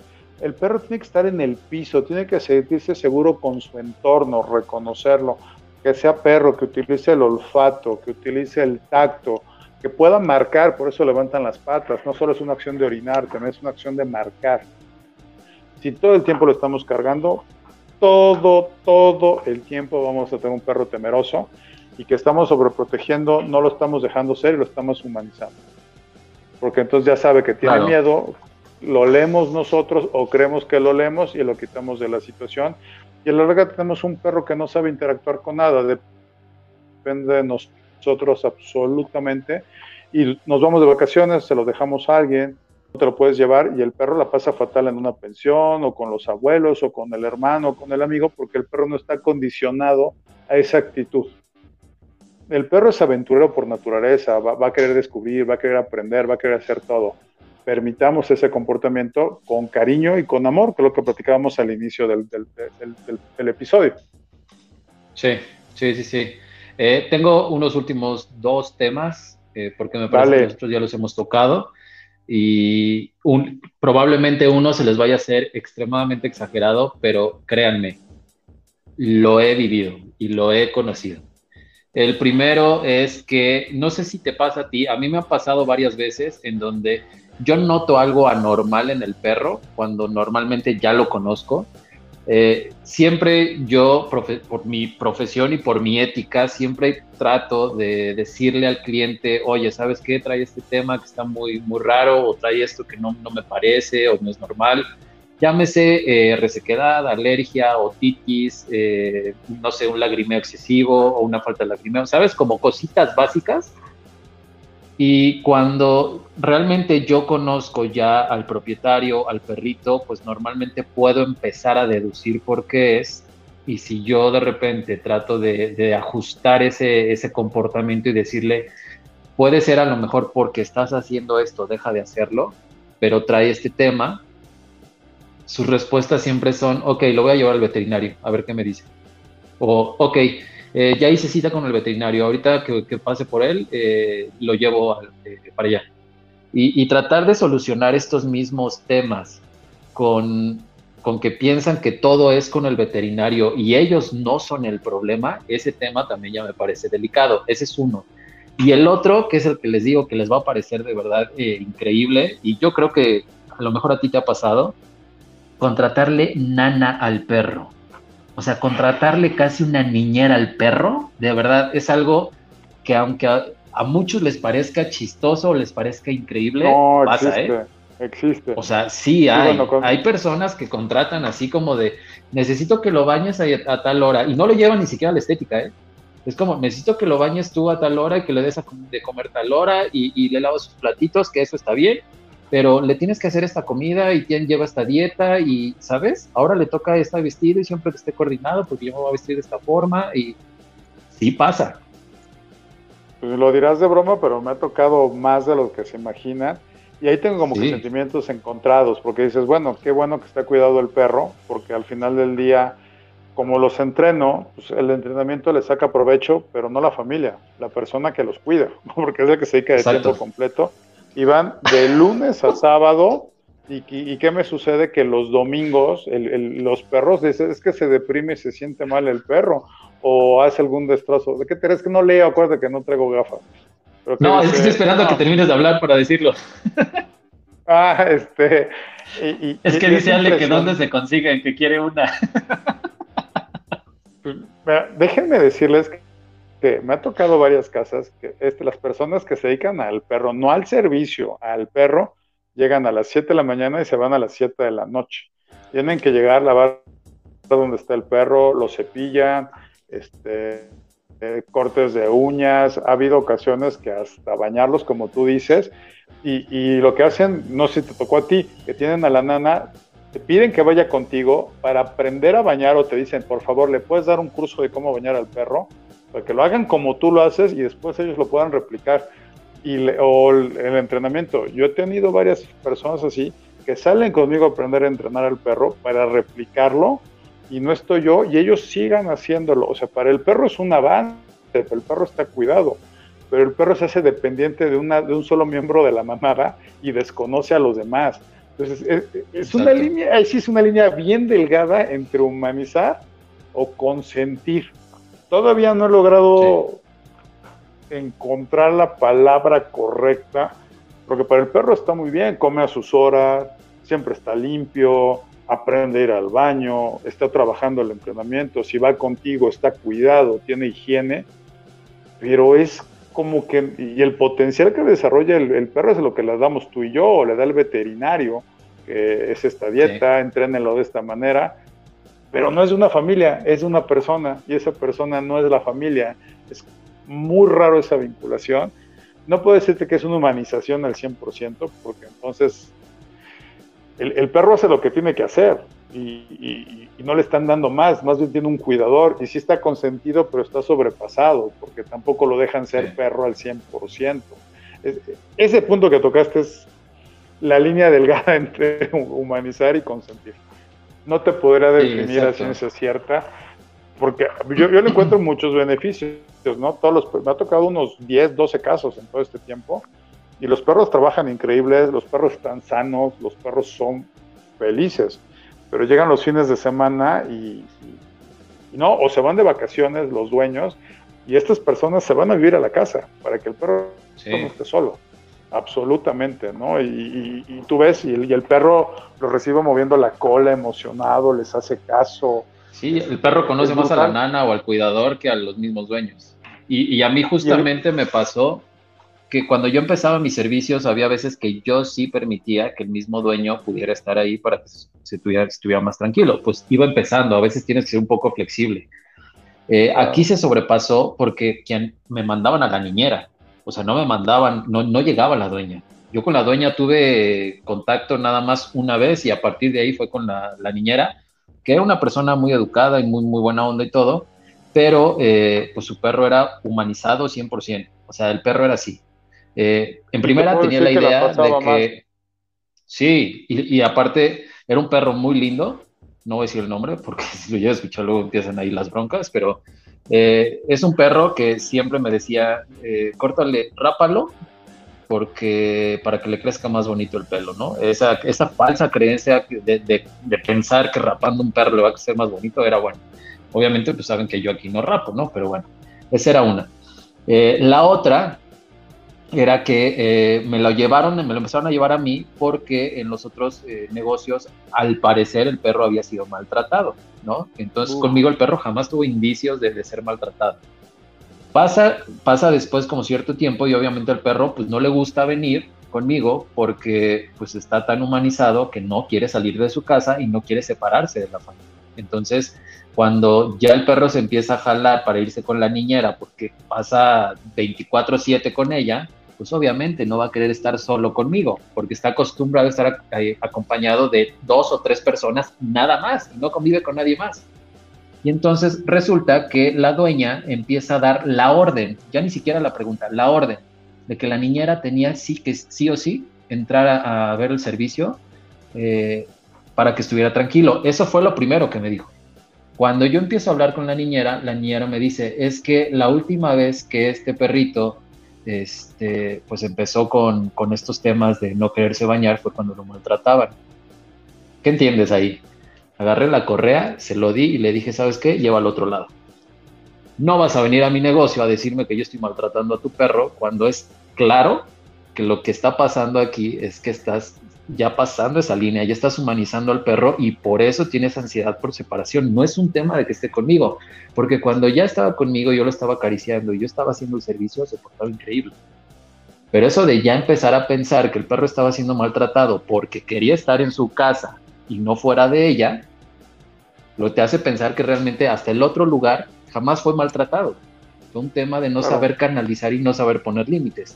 El perro tiene que estar en el piso, tiene que sentirse seguro con su entorno, reconocerlo, que sea perro, que utilice el olfato, que utilice el tacto, que pueda marcar, por eso levantan las patas, no solo es una acción de orinar, también es una acción de marcar. Si todo el tiempo lo estamos cargando, todo, todo el tiempo vamos a tener un perro temeroso y que estamos sobreprotegiendo, no lo estamos dejando ser y lo estamos humanizando. Porque entonces ya sabe que tiene miedo, lo leemos nosotros o creemos que lo leemos y lo quitamos de la situación. Y a la larga tenemos un perro que no sabe interactuar con nada, depende de nosotros absolutamente. Y nos vamos de vacaciones, se lo dejamos a alguien, no te lo puedes llevar y el perro la pasa fatal en una pensión o con los abuelos o con el hermano o con el amigo porque el perro no está condicionado a esa actitud el perro es aventurero por naturaleza, va, a querer descubrir, va a querer aprender, va a querer hacer todo. Permitamos ese comportamiento con cariño y con amor, que es lo que platicábamos al inicio del, episodio. Sí, sí, sí, sí. Eh, tengo unos últimos dos temas, eh, porque me parece que nosotros ya los hemos tocado, y probablemente uno se les vaya a hacer extremadamente exagerado, pero créanme, lo he vivido y lo he conocido. El primero es que, no sé si te pasa a ti, a mí me ha pasado varias veces en donde yo noto algo anormal en el perro cuando normalmente ya lo conozco. Eh, siempre yo, por mi profesión y por mi ética, siempre trato de decirle al cliente, oye, ¿sabes qué? Trae este tema que está muy, muy raro o trae esto que no, no me parece o no es normal llámese eh, resequedad, alergia, otitis, eh, no sé, un lagrimeo excesivo o una falta de lagrimeo, ¿sabes? Como cositas básicas. Y cuando realmente yo conozco ya al propietario, al perrito, pues normalmente puedo empezar a deducir por qué es. Y si yo de repente trato de, ajustar ese, ese comportamiento y decirle, puede ser a lo mejor porque estás haciendo esto, deja de hacerlo, pero trae este tema, sus respuestas siempre son, ok, lo voy a llevar al veterinario, a ver qué me dice. O, ok, eh, ya hice cita con el veterinario, ahorita que, pase por él, eh, lo llevo eh, para allá. Y, tratar de solucionar estos mismos temas con, con que piensan que todo es con el veterinario y ellos no son el problema, ese tema también ya me parece delicado. Ese es uno. Y el otro, que es el que les digo que les va a parecer de verdad increíble, y yo creo que a lo mejor a ti te ha pasado, contratarle nana al perro. O sea, contratarle casi una niñera al perro, de verdad, es algo que aunque a, muchos les parezca chistoso o les parezca increíble, no, pasa, existe, ¿eh? Existe. O sea, sí hay. Hay personas que contratan así como de, necesito que lo bañes a, tal hora, y no lo llevan ni siquiera a la estética, ¿eh? Es como, necesito que lo bañes tú a tal hora y que le des de comer tal hora y, y le lavas sus platitos, que eso está bien, pero le tienes que hacer esta comida y quien lleva esta dieta y, ¿sabes? Ahora le toca este vestido y siempre que esté coordinado porque yo me voy a vestir de esta forma y sí pasa. Pues lo dirás de broma, pero me ha tocado más de lo que se imagina. Y ahí tengo como que sentimientos encontrados, porque dices, bueno, qué bueno que está cuidado el perro, porque al final del día, como los entreno, pues el entrenamiento le saca provecho, pero no la familia, la persona que los cuida, (laughs) porque es el que se dedica de tiempo completo y van de lunes a sábado. ¿Y, qué me sucede? Que los domingos los perros dicen, es que se deprime y se siente mal el perro o hace algún destrozo. ¿De qué te que no leo? Acuérdate que no traigo gafas. no, es que estoy esperando a que termines de hablar para decirlo. (laughs) ah, este... es que dice Ale que dónde se consiguen, que quiere una. Pues, déjenme decirles que me ha tocado varias casas que este, las personas que se dedican al perro, no al servicio, al perro, llegan a las 7 de la mañana y se van a las 7 de la noche. Tienen que llegar a lavar donde está el perro, lo cepillan, este, eh, cortes de uñas, ha habido ocasiones que hasta bañarlos, como tú dices, y, y, lo que hacen, no sé si te tocó a ti, que tienen a la nana, te piden que vaya contigo para aprender a bañar o te dicen, por favor, ¿le puedes dar un curso de cómo bañar al perro? Para que lo hagan como tú lo haces y después ellos lo puedan replicar. Y o el, entrenamiento. Yo he tenido varias personas así que salen conmigo a aprender a entrenar al perro para replicarlo y no estoy yo y ellos sigan haciéndolo. O sea, para el perro es un avance, el perro está cuidado, pero el perro se hace dependiente de, una, de un solo miembro de la manada y desconoce a los demás. Entonces, es, una línea, sí es una línea bien delgada entre humanizar o consentir. Todavía no he logrado encontrar la palabra correcta, porque para el perro está muy bien, come a sus horas, siempre está limpio, aprende a ir al baño, está trabajando el entrenamiento, si va contigo está cuidado, tiene higiene, pero es como que, y el potencial que desarrolla el, perro es lo que le damos tú y yo, o le da el veterinario, que es esta dieta, sí. entrénelo de esta manera, pero no es de una familia, es de una persona, y esa persona no es la familia, es muy raro esa vinculación. No puede decirte que es una humanización al 100%, porque entonces el, perro hace lo que tiene que hacer y, no le están dando más, más bien tiene un cuidador y sí está consentido, pero está sobrepasado, porque tampoco lo dejan ser perro al 100%. ese punto que tocaste es la línea delgada (laughs) entre humanizar y consentir. No te podrá definir a ciencia cierta, porque yo, yo le encuentro muchos beneficios, ¿no? Todos los, me ha tocado unos 10, 12 casos en todo este tiempo, y los perros trabajan increíbles, los perros están sanos, los perros son felices, pero llegan los fines de semana y, no, o se van de vacaciones los dueños, y estas personas se van a vivir a la casa para que el perro no esté solo. Absolutamente, ¿no? Y, tú ves, y el, y el, perro lo recibe moviendo la cola, emocionado, les hace caso, Sí, el perro conoce más a la nana o al cuidador que a los mismos dueños. Y, a mí justamente me pasó que cuando yo empezaba mis servicios había veces que yo sí permitía que el mismo dueño pudiera estar ahí para que se estuviera, estuviera más tranquilo. Pues iba empezando, a veces tienes que ser un poco flexible. Eh, aquí se sobrepasó porque quien me mandaban a la niñera, o sea, no me mandaban, no, no llegaba la dueña. Yo con la dueña tuve contacto nada más una vez y a partir de ahí fue con la, la niñera que era una persona muy educada y muy, muy buena onda y todo, pero eh, pues su perro era humanizado 100%, o sea, el perro era así. Eh, en primera tenía la idea de que... Sí, y, aparte era un perro muy lindo, no voy a decir el nombre porque (laughs) si lo llevo a escuchar luego empiezan ahí las broncas, pero eh, es un perro que siempre me decía, córtale, rápalo porque para que le crezca más bonito el pelo, ¿no? Esa, esa falsa creencia de, de, pensar que rapando un perro le va a crecer más bonito era bueno. Obviamente, pues saben que yo aquí no rapo, ¿no? Pero bueno, esa era una. Eh, la otra era que eh, me lo llevaron, me lo empezaron a llevar a mí porque en los otros eh, negocios, al parecer, el perro había sido maltratado, ¿no? Entonces, conmigo el perro jamás tuvo indicios de, de ser maltratado. Pasa, pasa después como cierto tiempo y obviamente al perro pues no le gusta venir conmigo porque pues está tan humanizado que no quiere salir de su casa y no quiere separarse de la familia. Entonces, cuando ya el perro se empieza a jalar para irse con la niñera porque pasa 24/7 con ella, pues obviamente no va a querer estar solo conmigo porque está acostumbrado a estar acompañado de dos o tres personas nada más no convive con nadie más. Y entonces resulta que la dueña empieza a dar la orden, ya ni siquiera la pregunta, la orden de que la niñera tenía sí que sí o sí entrar a, ver el servicio eh, para que estuviera tranquilo. Eso fue lo primero que me dijo. Cuando yo empiezo a hablar con la niñera, la niñera me dice, es que la última vez que este perrito este, pues empezó con, con estos temas de no quererse bañar fue cuando lo maltrataban. ¿Qué entiendes ahí? Agarré la correa, se lo di y le dije, ¿sabes qué? Lleva al otro lado. No vas a venir a mi negocio a decirme que yo estoy maltratando a tu perro cuando es claro que lo que está pasando aquí es que estás ya pasando esa línea, ya estás humanizando al perro y por eso tienes ansiedad por separación. No es un tema de que esté conmigo, porque cuando ya estaba conmigo yo lo estaba acariciando y yo estaba haciendo el servicio, se portaba increíble. Pero eso de ya empezar a pensar que el perro estaba siendo maltratado porque quería estar en su casa y no fuera de ella, lo te hace pensar que realmente hasta el otro lugar jamás fue maltratado. Fue un tema de no saber canalizar y no saber poner límites.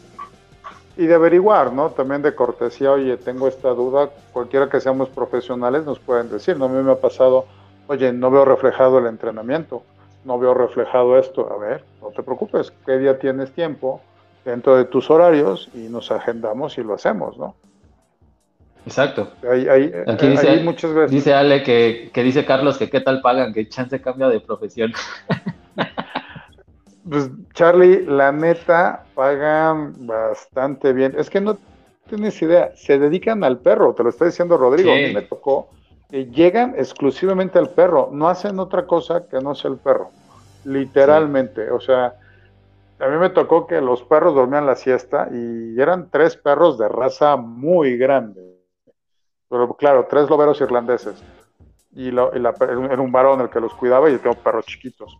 Y de averiguar, ¿no? También de cortesía, oye, tengo esta duda, cualquiera que seamos profesionales nos pueden decir, ¿no? A mí me ha pasado, oye, no veo reflejado el entrenamiento, no veo reflejado esto, a ver, no te preocupes, ¿qué día tienes tiempo dentro de tus horarios y nos agendamos y lo hacemos, ¿no? Exacto. Aquí dice, muchas veces. dice Ale que, dice Carlos que qué tal pagan, que chance cambia de profesión. (laughs) Pues Charlie, la neta, pagan bastante bien. Es que no tienes idea, se dedican al perro, te lo está diciendo Rodrigo, a mí me tocó, que llegan exclusivamente al perro, no hacen otra cosa que no sea el perro, literalmente, o sea, a mí me tocó que los perros dormían la siesta y eran tres perros de raza muy grande, pero claro, tres loberos irlandeses, y, era un varón el que los cuidaba y yo tengo perros chiquitos.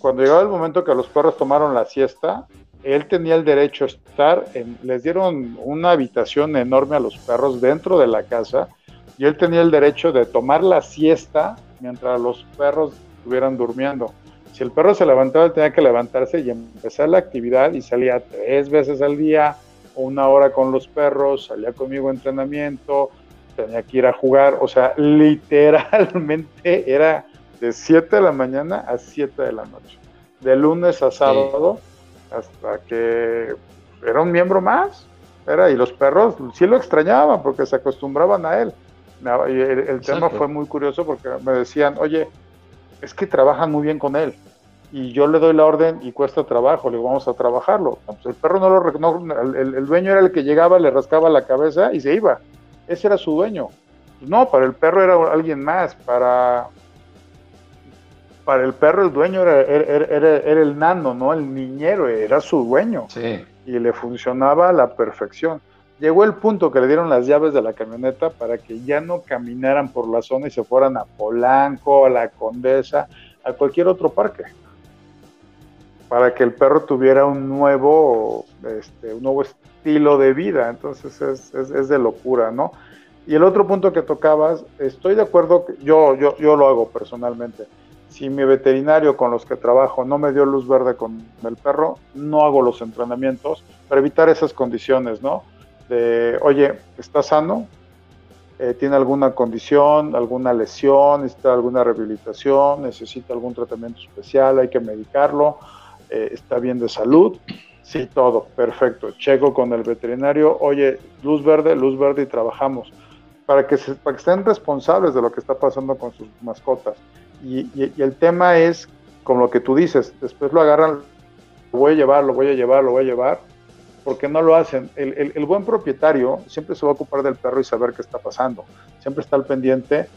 Cuando llegaba el momento que los perros tomaron la siesta, él tenía el derecho a estar, en, les dieron una habitación enorme a los perros dentro de la casa y él tenía el derecho de tomar la siesta mientras los perros estuvieran durmiendo. Si el perro se levantaba, tenía que levantarse y empezar la actividad y salía tres veces al día, una hora con los perros, salía conmigo entrenamiento, tenía que ir a jugar, o sea, (laughs) literalmente era de 7 de la mañana a 7 de la noche, de lunes a sábado hasta que era un miembro más. Era, y los perros sí lo extrañaban porque se acostumbraban a él. el, tema fue muy curioso porque me decían, oye, es que trabajan muy bien con él. Y yo le doy la orden y cuesta trabajo, le digo, vamos a trabajarlo. Pues el perro no lo no, el, el, dueño era el que llegaba, le rascaba la cabeza y se iba. Ese era su dueño. No, para el perro era alguien más. Para, para el perro el dueño era, era, el nano, ¿no? El niñero, era su dueño. Sí. Y le funcionaba a la perfección. Llegó el punto que le dieron las llaves de la camioneta para que ya no caminaran por la zona y se fueran a Polanco, a la Condesa, a cualquier otro parque. Para que el perro tuviera un nuevo, este, un nuevo estilo de vida. Entonces es, es, es de locura, ¿no? Y el otro punto que tocabas, estoy de acuerdo, yo, yo, yo lo hago personalmente si mi veterinario con los que trabajo no me dio luz verde con el perro, no hago los entrenamientos para evitar esas condiciones, ¿no? De, oye, ¿está sano? Eh, ¿Tiene alguna condición, alguna lesión, necesita alguna rehabilitación, necesita algún tratamiento especial, hay que medicarlo, eh, está bien de salud? Sí, todo, perfecto. Checo con el veterinario, oye, luz verde, luz verde y trabajamos para que, para que estén responsables de lo que está pasando con sus mascotas. Y, el tema es, como lo que tú dices, después lo agarran, lo voy a llevar, lo voy a llevar, lo voy a llevar, porque no lo hacen. El, el, buen propietario siempre se va a ocupar del perro y saber qué está pasando, siempre está al pendiente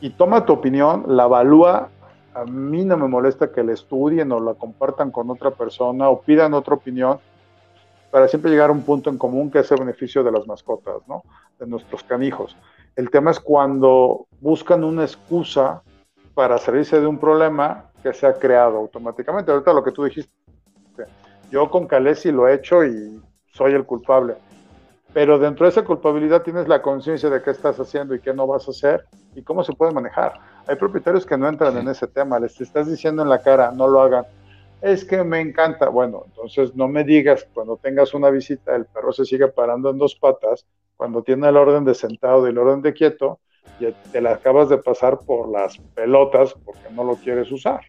y toma tu opinión, la evalúa. A mí no me molesta que la estudien o la compartan con otra persona o pidan otra opinión para siempre llegar a un punto en común que es el beneficio de las mascotas, ¿no? De nuestros canijos. El tema es cuando buscan una excusa para salirse de un problema que se ha creado automáticamente. Ahorita lo que tú dijiste, yo con Calesi lo he hecho y soy el culpable. Pero dentro de esa culpabilidad tienes la conciencia de qué estás haciendo y qué no vas a hacer y cómo se puede manejar. Hay propietarios que no entran en ese tema, les estás diciendo en la cara, no lo hagan. Es que me encanta. Bueno, entonces no me digas cuando tengas una visita, el perro se sigue parando en dos patas, cuando tiene el orden de sentado y el orden de quieto, y te la acabas de pasar por las pelotas porque no lo quieres usar.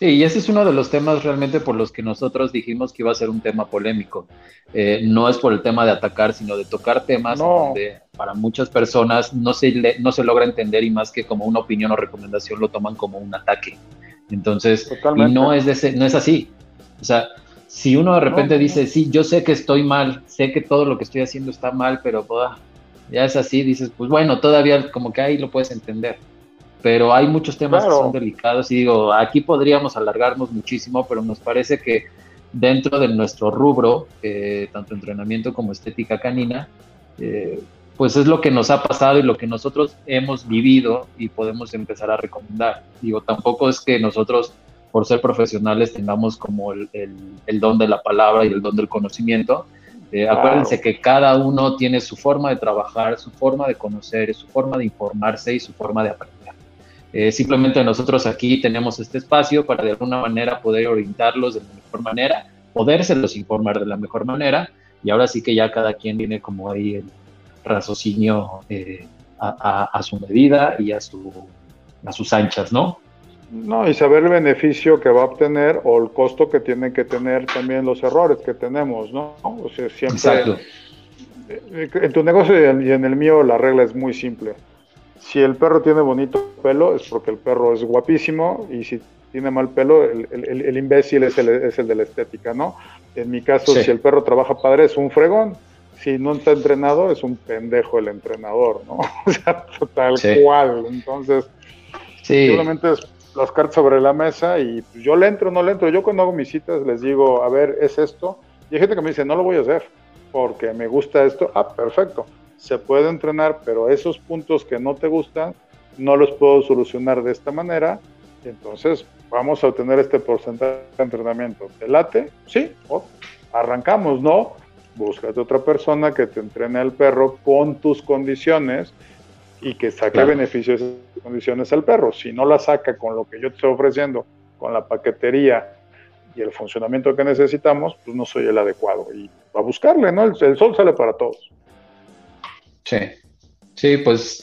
Sí, y ese es uno de los temas realmente por los que nosotros dijimos que iba a ser un tema polémico. Eh, no es por el tema de atacar, sino de tocar temas donde para muchas personas no se, no se logra entender y más que como una opinión o recomendación lo toman como un ataque. Entonces, y no es, de no es así. O sea, si uno de repente dice, sí, yo sé que estoy mal, sé que todo lo que estoy haciendo está mal, pero ya es así, dices, pues bueno, todavía como que ahí lo puedes entender. Pero hay muchos temas que son delicados y digo, aquí podríamos alargarnos muchísimo, pero nos parece que dentro de nuestro rubro, eh, tanto entrenamiento como estética canina, eh, pues es lo que nos ha pasado y lo que nosotros hemos vivido y podemos empezar a recomendar. Digo, tampoco es que nosotros, por ser profesionales, tengamos como el, el don de la palabra y el don del conocimiento, eh, acuérdense que cada uno tiene su forma de trabajar, su forma de conocer, su forma de informarse y su forma de aprender. Eh, simplemente nosotros aquí tenemos este espacio para de alguna manera poder orientarlos de la mejor manera, podérselos informar de la mejor manera y ahora sí que ya cada quien tiene como ahí el raciocinio eh, a, su medida y a, su, a sus anchas, ¿no? No, y saber el beneficio que va a obtener o el costo que tienen que tener también los errores que tenemos, ¿no? O sea, siempre. Exacto. Eh, en tu negocio y en el mío la regla es muy simple. Si el perro tiene bonito pelo es porque el perro es guapísimo y si tiene mal pelo, el, el, imbécil es el, es el de la estética, ¿no? En mi caso, si el perro trabaja padre es un fregón. si no está entrenado, es un pendejo el entrenador, ¿no? (laughs) O sea, tal cual. Entonces, simplemente es las cartas sobre la mesa y pues, yo le entro, no le entro. Yo cuando hago mis citas les digo, a ver, es esto. Y hay gente que me dice, no lo voy a hacer porque me gusta esto. Ah, perfecto. Se puede entrenar, pero esos puntos que no te gustan, no los puedo solucionar de esta manera. entonces vamos a obtener este porcentaje de entrenamiento. ¿Te late? Sí. arrancamos, ¿no? Búscate otra persona que te entrene al perro con tus condiciones y que saque beneficios de esas condiciones al perro. Si no la saca con lo que yo te estoy ofreciendo, con la paquetería y el funcionamiento que necesitamos, pues no soy el adecuado. Y a buscarle, ¿no? El, sol sale para todos. Sí, sí, pues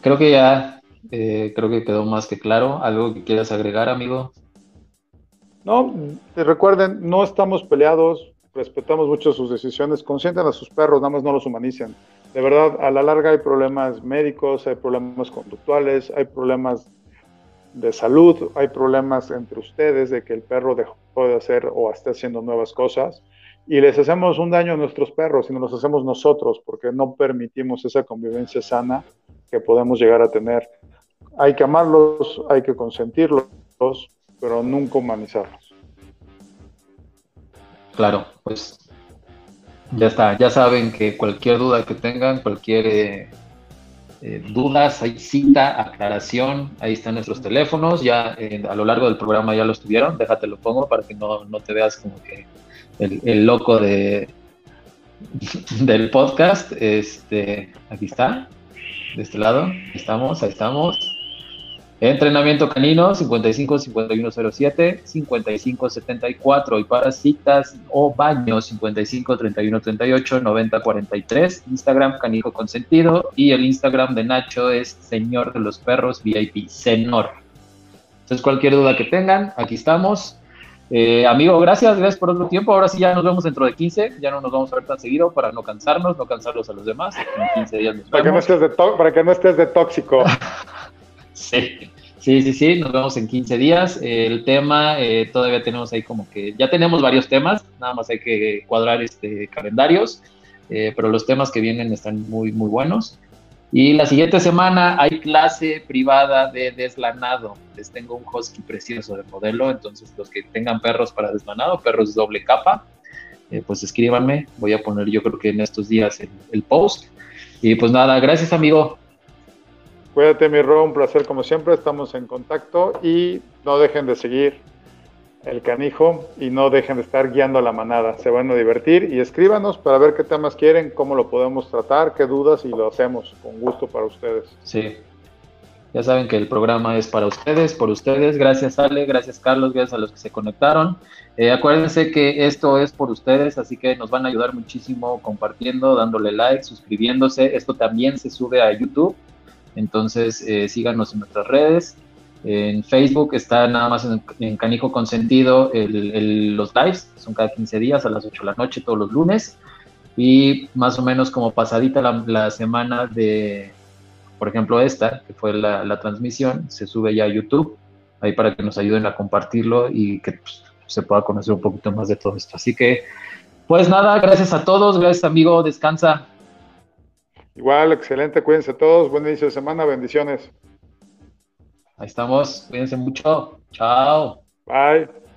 creo que ya, eh, creo que quedó más que claro. ¿Algo que quieras agregar, amigo? No, recuerden, no estamos peleados, respetamos mucho sus decisiones, consientan a sus perros, nada más no los humanicen de verdad, a la larga hay problemas médicos, hay problemas conductuales, hay problemas de salud, hay problemas entre ustedes de que el perro dejó de hacer o está haciendo nuevas cosas y les hacemos un daño a nuestros perros nos los hacemos nosotros porque no permitimos esa convivencia sana que podemos llegar a tener. Hay que amarlos, hay que consentirlos, pero nunca humanizarlos. Claro, pues ya está, ya saben que cualquier duda que tengan, cualquier eh, eh, dudas, hay cita, aclaración, ahí están nuestros teléfonos, ya a lo largo del programa ya los tuvieron, déjate lo pongo para que no, te veas como que el, loco de (laughs) del podcast, este, aquí está, de este lado, estamos, ahí estamos, Entrenamiento canino 55 5107 55 74 y para citas o baños 55 31 38 90 43 Instagram canijo consentido y el Instagram de Nacho es señor de los perros VIP Senor. Entonces cualquier duda que tengan, aquí estamos. Eh, amigo, gracias, gracias por otro tiempo. Ahora sí ya nos vemos dentro de 15, ya no nos vamos a ver tan seguido para no cansarnos, no cansarlos a los demás. En 15 días para, que no estés de para que no estés de tóxico. (laughs) Sí, sí, sí, sí, nos vemos en 15 días. el tema eh, todavía tenemos ahí como que, ya tenemos varios temas, nada más hay que cuadrar este calendarios, eh, pero los temas que vienen están muy, muy buenos. Y la siguiente semana hay clase privada de deslanado. Les tengo un husky precioso de modelo, entonces los que tengan perros para deslanado, perros doble capa, eh, pues escríbanme. Voy a poner yo creo que en estos días el post. Y pues nada, gracias amigo. Cuídate, mi Ro, un placer como siempre. Estamos en contacto y no dejen de seguir el canijo y no dejen de estar guiando a la manada. Se van a divertir y escríbanos para ver qué temas quieren, cómo lo podemos tratar, qué dudas y lo hacemos con gusto para ustedes. Sí. Ya saben que el programa es para ustedes, por ustedes. Gracias Ale, gracias Carlos, gracias a los que se conectaron. Eh, acuérdense que esto es por ustedes, así que nos van a ayudar muchísimo compartiendo, dándole like, suscribiéndose. Esto también se sube a YouTube entonces, eh, síganos en nuestras redes. En Facebook está nada más en, Canijo Consentido el, los lives, son cada 15 días a las 8 de la noche, todos los lunes. Y más o menos como pasadita la, semana de, por ejemplo, esta, que fue la, transmisión, se sube ya a YouTube, ahí para que nos ayuden a compartirlo y que pues, se pueda conocer un poquito más de todo esto. Así que, pues nada, gracias a todos, gracias amigo, descansa. Igual, excelente, cuídense todos, buen inicio de semana, bendiciones. Ahí estamos, cuídense mucho, chao. Bye.